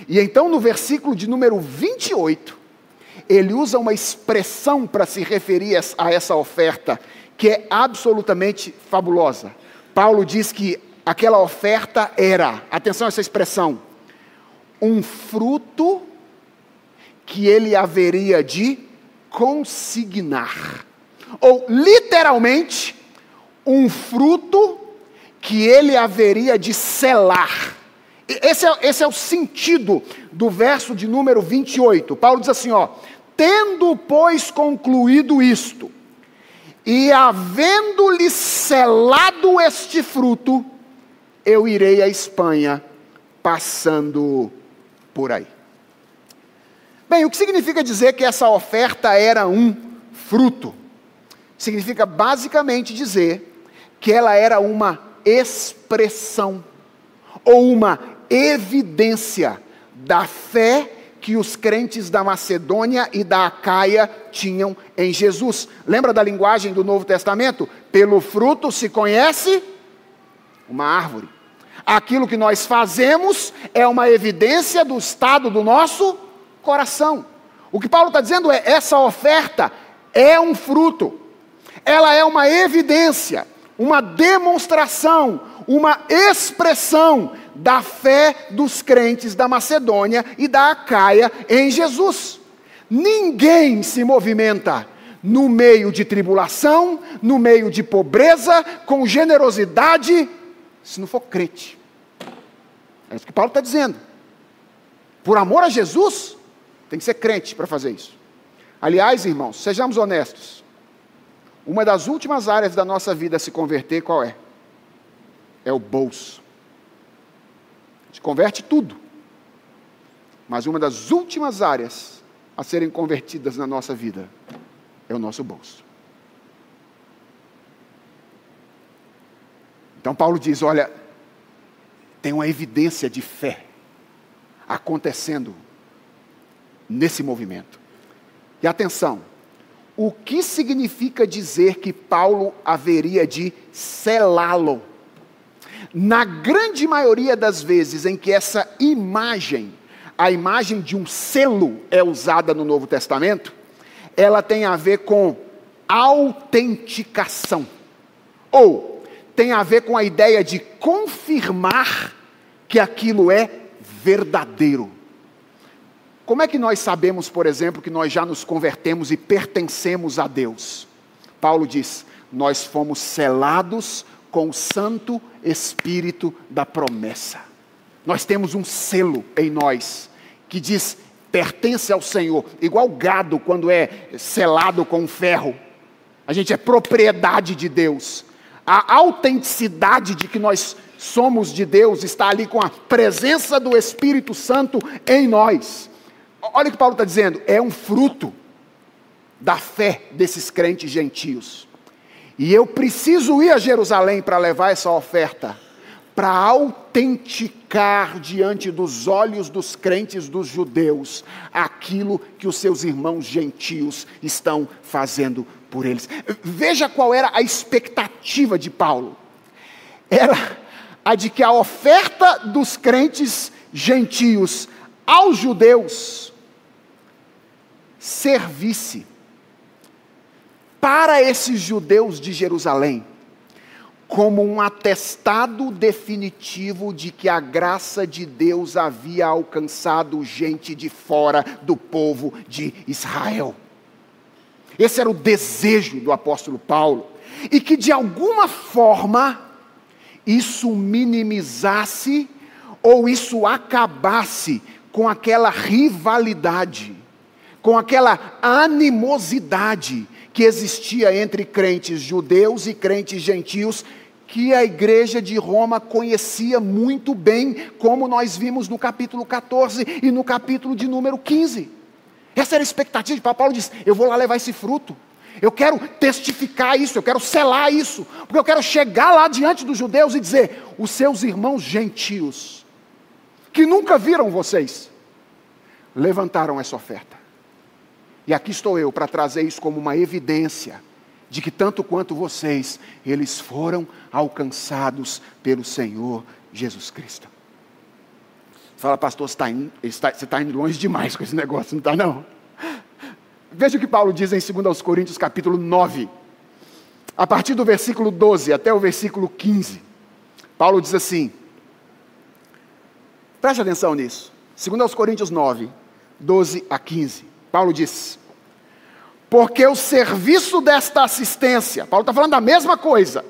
E então no versículo de número 28, ele usa uma expressão para se referir a essa oferta que é absolutamente fabulosa. Paulo diz que aquela oferta era, atenção a essa expressão, um fruto que ele haveria de consignar. Ou, literalmente, um fruto que ele haveria de selar. Esse é, esse é o sentido do verso de número 28. Paulo diz assim: ó, tendo, pois, concluído isto, e havendo-lhe selado este fruto, eu irei à Espanha, passando por aí. Bem, o que significa dizer que essa oferta era um fruto? Significa basicamente dizer que ela era uma expressão ou uma evidência da fé que os crentes da Macedônia e da Acaia tinham em Jesus. Lembra da linguagem do Novo Testamento? Pelo fruto se conhece uma árvore. Aquilo que nós fazemos é uma evidência do estado do nosso coração. O que Paulo está dizendo é: essa oferta é um fruto, ela é uma evidência, uma demonstração, uma expressão da fé dos crentes da Macedônia e da Acaia em Jesus. Ninguém se movimenta no meio de tribulação, no meio de pobreza, com generosidade, se não for crente. É isso que Paulo está dizendo. Por amor a Jesus, tem que ser crente para fazer isso. Aliás, irmãos, sejamos honestos. Uma das últimas áreas da nossa vida a se converter, qual é? É o bolso gente converte tudo. Mas uma das últimas áreas a serem convertidas na nossa vida é o nosso bolso. Então Paulo diz: olha, tem uma evidência de fé acontecendo nesse movimento. E atenção, o que significa dizer que Paulo haveria de selá-lo? Na grande maioria das vezes em que essa imagem, a imagem de um selo é usada no Novo Testamento, ela tem a ver com autenticação. Ou tem a ver com a ideia de confirmar que aquilo é verdadeiro. Como é que nós sabemos, por exemplo, que nós já nos convertemos e pertencemos a Deus? Paulo diz: nós fomos selados com o Santo Espírito da promessa. Nós temos um selo em nós que diz pertence ao Senhor, igual gado quando é selado com ferro. A gente é propriedade de Deus. A autenticidade de que nós somos de Deus está ali com a presença do Espírito Santo em nós. Olha o que Paulo está dizendo, é um fruto da fé desses crentes gentios. E eu preciso ir a Jerusalém para levar essa oferta, para autenticar diante dos olhos dos crentes dos judeus aquilo que os seus irmãos gentios estão fazendo por eles. Veja qual era a expectativa de Paulo. Era a de que a oferta dos crentes gentios aos judeus servisse para esses judeus de Jerusalém como um atestado definitivo de que a graça de Deus havia alcançado gente de fora do povo de Israel. Esse era o desejo do apóstolo Paulo, e que de alguma forma isso minimizasse ou isso acabasse com aquela rivalidade, com aquela animosidade que existia entre crentes judeus e crentes gentios que a igreja de Roma conhecia muito bem, como nós vimos no capítulo 14 e no capítulo de número 15. Essa era a expectativa Paulo. Diz: Eu vou lá levar esse fruto. Eu quero testificar isso, eu quero selar isso, porque eu quero chegar lá diante dos judeus e dizer: os seus irmãos gentios, que nunca viram vocês, levantaram essa oferta. E aqui estou eu para trazer isso como uma evidência de que tanto quanto vocês, eles foram alcançados pelo Senhor Jesus Cristo. Fala, pastor, você está indo, está, você está indo longe demais com esse negócio, não está não? Veja o que Paulo diz em 2 Coríntios capítulo 9, a partir do versículo 12 até o versículo 15. Paulo diz assim, preste atenção nisso, 2 Coríntios 9, 12 a 15. Paulo diz: porque o serviço desta assistência, Paulo está falando da mesma coisa,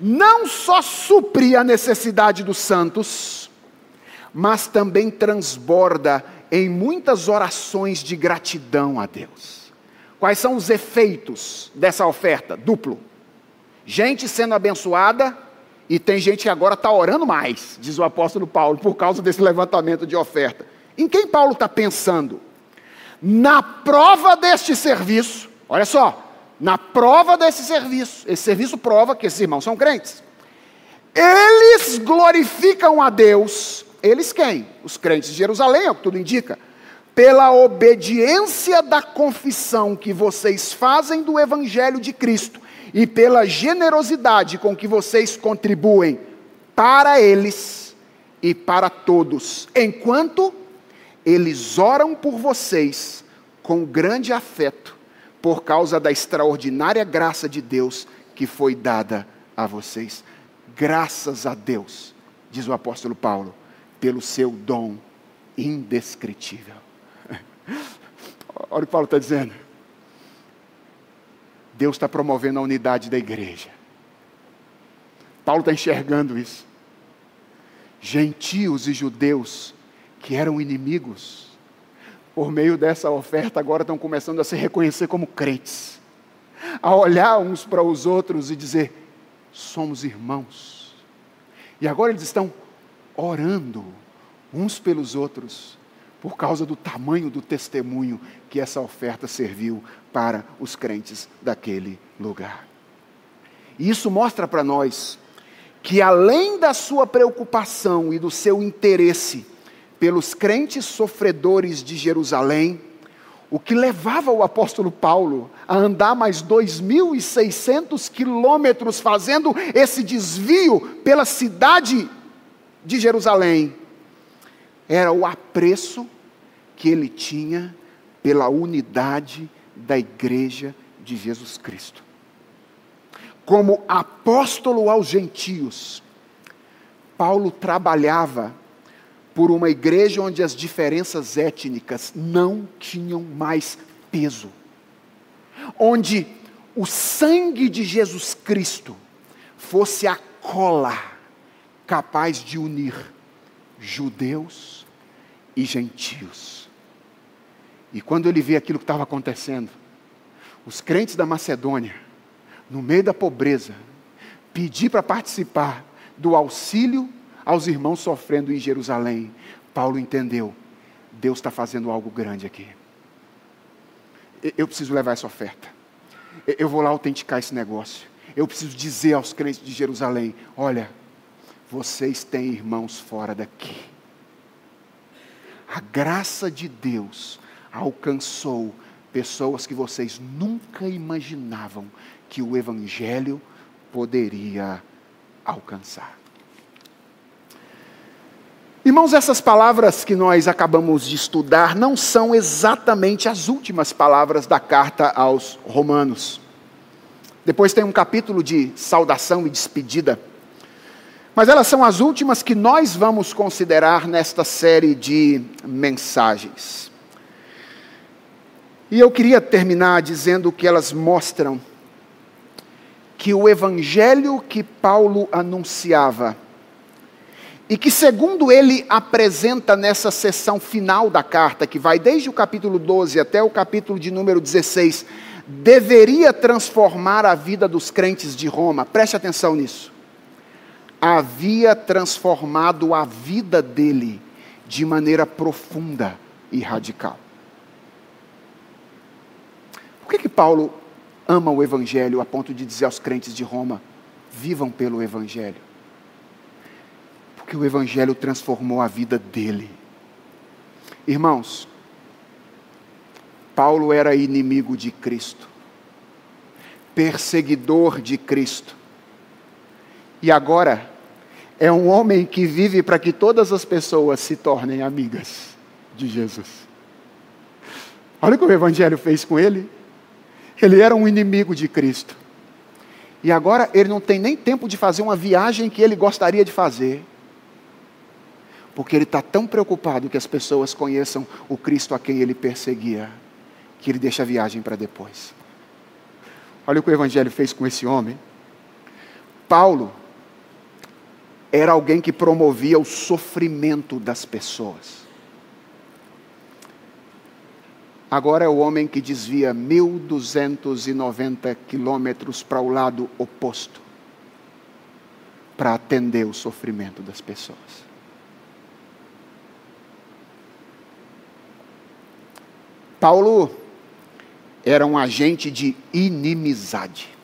não só supre a necessidade dos santos, mas também transborda em muitas orações de gratidão a Deus. Quais são os efeitos dessa oferta? Duplo. Gente sendo abençoada, e tem gente que agora está orando mais, diz o apóstolo Paulo, por causa desse levantamento de oferta. Em quem Paulo está pensando? Na prova deste serviço, olha só, na prova desse serviço, esse serviço prova que esses irmãos são crentes. Eles glorificam a Deus, eles quem? Os crentes de Jerusalém, é o que tudo indica. Pela obediência da confissão que vocês fazem do Evangelho de Cristo e pela generosidade com que vocês contribuem para eles e para todos, enquanto eles oram por vocês com grande afeto, por causa da extraordinária graça de Deus que foi dada a vocês. Graças a Deus, diz o apóstolo Paulo, pelo seu dom indescritível. Olha o que Paulo está dizendo. Deus está promovendo a unidade da igreja. Paulo está enxergando isso. Gentios e judeus que eram inimigos, por meio dessa oferta, agora estão começando a se reconhecer como crentes, a olhar uns para os outros e dizer: somos irmãos. E agora eles estão orando uns pelos outros, por causa do tamanho do testemunho que essa oferta serviu para os crentes daquele lugar. E isso mostra para nós que, além da sua preocupação e do seu interesse pelos crentes sofredores de Jerusalém, o que levava o apóstolo Paulo a andar mais 2.600 quilômetros fazendo esse desvio pela cidade de Jerusalém, era o apreço que ele tinha pela unidade da igreja de Jesus Cristo. Como apóstolo aos gentios, Paulo trabalhava por uma igreja onde as diferenças étnicas não tinham mais peso, onde o sangue de Jesus Cristo fosse a cola capaz de unir judeus e gentios. E quando ele vê aquilo que estava acontecendo, os crentes da Macedônia, no meio da pobreza, pedir para participar do auxílio aos irmãos sofrendo em Jerusalém, Paulo entendeu: Deus está fazendo algo grande aqui. Eu preciso levar essa oferta. Eu vou lá autenticar esse negócio. Eu preciso dizer aos crentes de Jerusalém: olha, vocês têm irmãos fora daqui. A graça de Deus alcançou pessoas que vocês nunca imaginavam que o Evangelho poderia alcançar. Irmãos, essas palavras que nós acabamos de estudar não são exatamente as últimas palavras da carta aos Romanos. Depois tem um capítulo de saudação e despedida. Mas elas são as últimas que nós vamos considerar nesta série de mensagens. E eu queria terminar dizendo que elas mostram que o evangelho que Paulo anunciava e que, segundo ele apresenta nessa sessão final da carta, que vai desde o capítulo 12 até o capítulo de número 16, deveria transformar a vida dos crentes de Roma. Preste atenção nisso. Havia transformado a vida dele de maneira profunda e radical. Por que, que Paulo ama o Evangelho a ponto de dizer aos crentes de Roma: vivam pelo Evangelho? Porque o Evangelho transformou a vida dele. Irmãos, Paulo era inimigo de Cristo, perseguidor de Cristo, e agora é um homem que vive para que todas as pessoas se tornem amigas de Jesus. Olha o que o Evangelho fez com ele. Ele era um inimigo de Cristo. E agora ele não tem nem tempo de fazer uma viagem que ele gostaria de fazer. Porque ele está tão preocupado que as pessoas conheçam o Cristo a quem ele perseguia, que ele deixa a viagem para depois. Olha o que o Evangelho fez com esse homem. Paulo era alguém que promovia o sofrimento das pessoas. Agora é o homem que desvia 1.290 quilômetros para o lado oposto para atender o sofrimento das pessoas. Paulo era um agente de inimizade.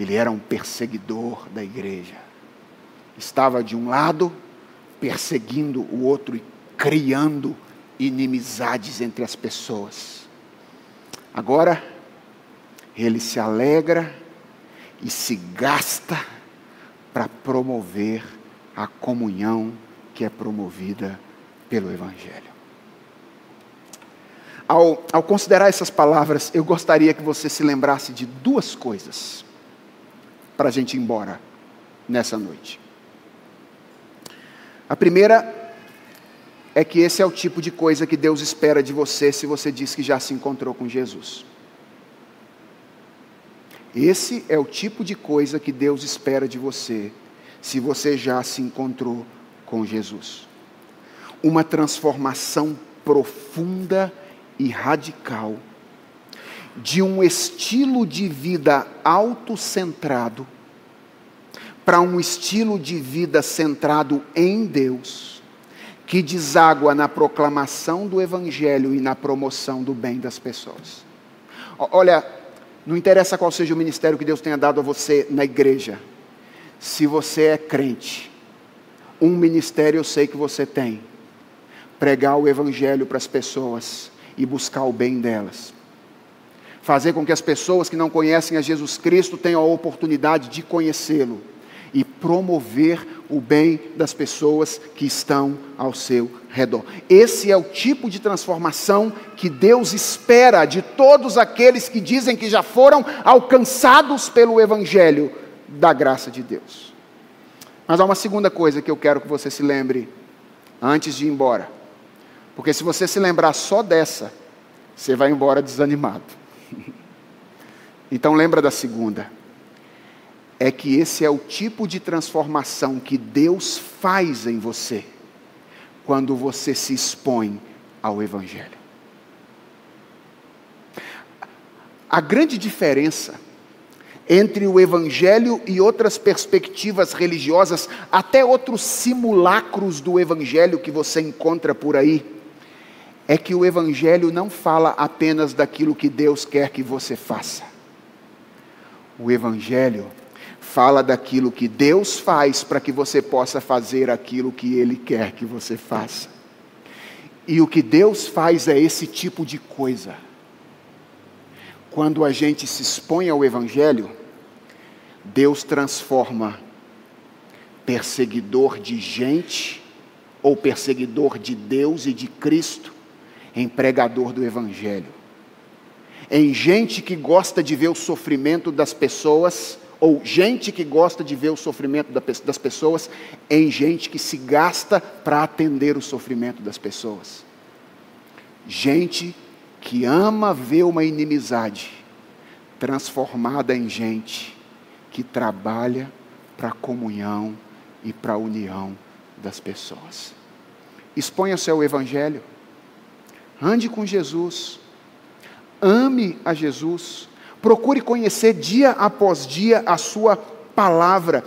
Ele era um perseguidor da igreja. Estava de um lado perseguindo o outro e criando inimizades entre as pessoas. Agora, ele se alegra e se gasta para promover a comunhão que é promovida pelo Evangelho. Ao, ao, considerar essas palavras, eu gostaria que você se lembrasse de duas coisas para a gente ir embora nessa noite. A primeira é que esse é o tipo de coisa que Deus espera de você se você diz que já se encontrou com Jesus. Esse é o tipo de coisa que Deus espera de você se você já se encontrou com Jesus. Uma transformação profunda e radical de um estilo de vida autocentrado para um estilo de vida centrado em Deus que deságua na proclamação do Evangelho e na promoção do bem das pessoas. Olha, não interessa qual seja o ministério que Deus tenha dado a você na igreja, se você é crente, um ministério eu sei que você tem: pregar o Evangelho para as pessoas e buscar o bem delas. Fazer com que as pessoas que não conhecem a Jesus Cristo tenham a oportunidade de conhecê-lo e promover o bem das pessoas que estão ao seu redor. Esse é o tipo de transformação que Deus espera de todos aqueles que dizem que já foram alcançados pelo Evangelho da graça de Deus. Mas há uma segunda coisa que eu quero que você se lembre antes de ir embora. Porque se você se lembrar só dessa, você vai embora desanimado. Então lembra da segunda é que esse é o tipo de transformação que Deus faz em você quando você se expõe ao Evangelho. A grande diferença entre o Evangelho e outras perspectivas religiosas, até outros simulacros do Evangelho que você encontra por aí, é que o Evangelho não fala apenas daquilo que Deus quer que você faça. O Evangelho fala daquilo que Deus faz para que você possa fazer aquilo que Ele quer que você faça. E o que Deus faz é esse tipo de coisa. Quando a gente se expõe ao Evangelho, Deus transforma perseguidor de gente ou perseguidor de Deus e de Cristo em pregador do Evangelho. Em gente que gosta de ver o sofrimento das pessoas, ou gente que gosta de ver o sofrimento das pessoas, em gente que se gasta para atender o sofrimento das pessoas. Gente que ama ver uma inimizade transformada em gente que trabalha para a comunhão e para a união das pessoas. Exponha-se ao Evangelho, ande com Jesus, ame a Jesus, procure conhecer dia após dia a Sua palavra,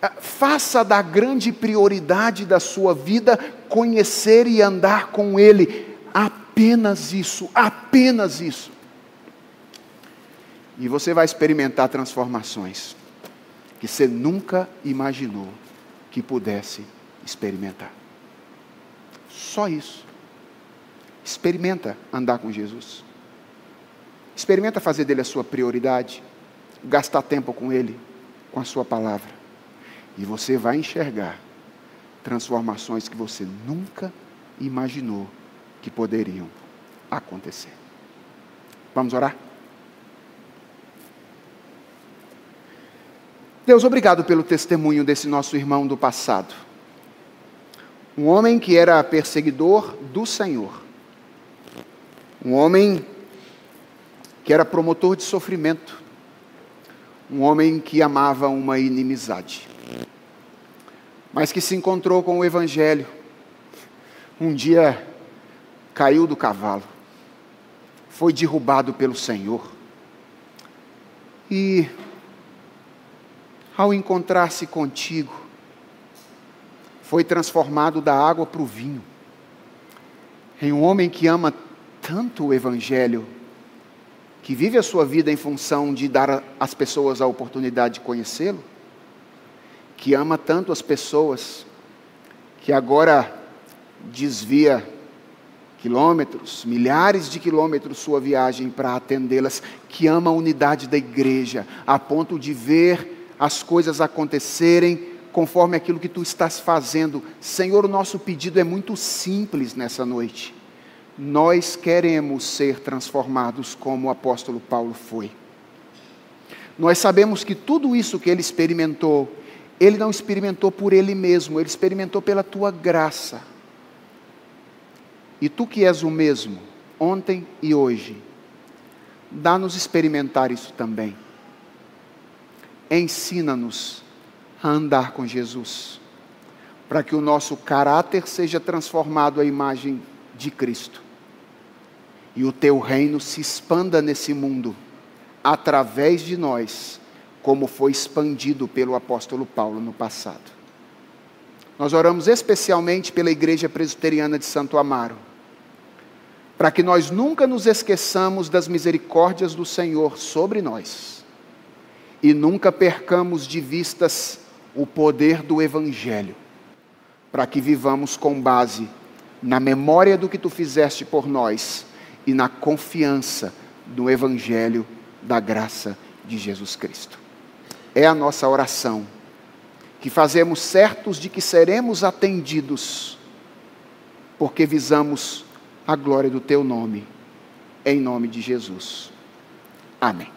ah, faça da grande prioridade da sua vida conhecer e andar com Ele, apenas isso, apenas isso. E você vai experimentar transformações que você nunca imaginou que pudesse experimentar. Só isso. Experimenta andar com Jesus. Experimenta fazer dele a sua prioridade, gastar tempo com ele, com a sua palavra. E você vai enxergar transformações que você nunca imaginou que poderiam acontecer. Vamos orar? Deus, obrigado pelo testemunho desse nosso irmão do passado. Um homem que era perseguidor do Senhor. Um homem que era promotor de sofrimento. Um homem que amava uma inimizade. Mas que se encontrou com o Evangelho. Um dia caiu do cavalo. Foi derrubado pelo Senhor. E ao encontrar-se contigo, foi transformado da água para o vinho. Em um homem que ama tanto o Evangelho, que vive a sua vida em função de dar às pessoas a oportunidade de conhecê-lo, que ama tanto as pessoas, que agora desvia quilômetros, milhares de quilômetros sua viagem para atendê-las, que ama a unidade da igreja, a ponto de ver as coisas acontecerem conforme aquilo que tu estás fazendo. Senhor, o nosso pedido é muito simples nessa noite. Nós queremos ser transformados como o apóstolo Paulo foi. Nós sabemos que tudo isso que ele experimentou, ele não experimentou por ele mesmo, ele experimentou pela tua graça. E tu que és o mesmo, ontem e hoje, dá-nos experimentar isso também ensina-nos a andar com Jesus, para que o nosso caráter seja transformado à imagem de Cristo e o teu reino se expanda nesse mundo através de nós, como foi expandido pelo apóstolo Paulo no passado. Nós oramos especialmente pela Igreja Presbiteriana de Santo Amaro, para que nós nunca nos esqueçamos das misericórdias do Senhor sobre nós e nunca percamos de vistas o poder do Evangelho, para que vivamos com base na memória do que tu fizeste por nós e na confiança do Evangelho da graça de Jesus Cristo. É a nossa oração, que fazemos certos de que seremos atendidos, porque visamos a glória do teu nome, em nome de Jesus. Amém.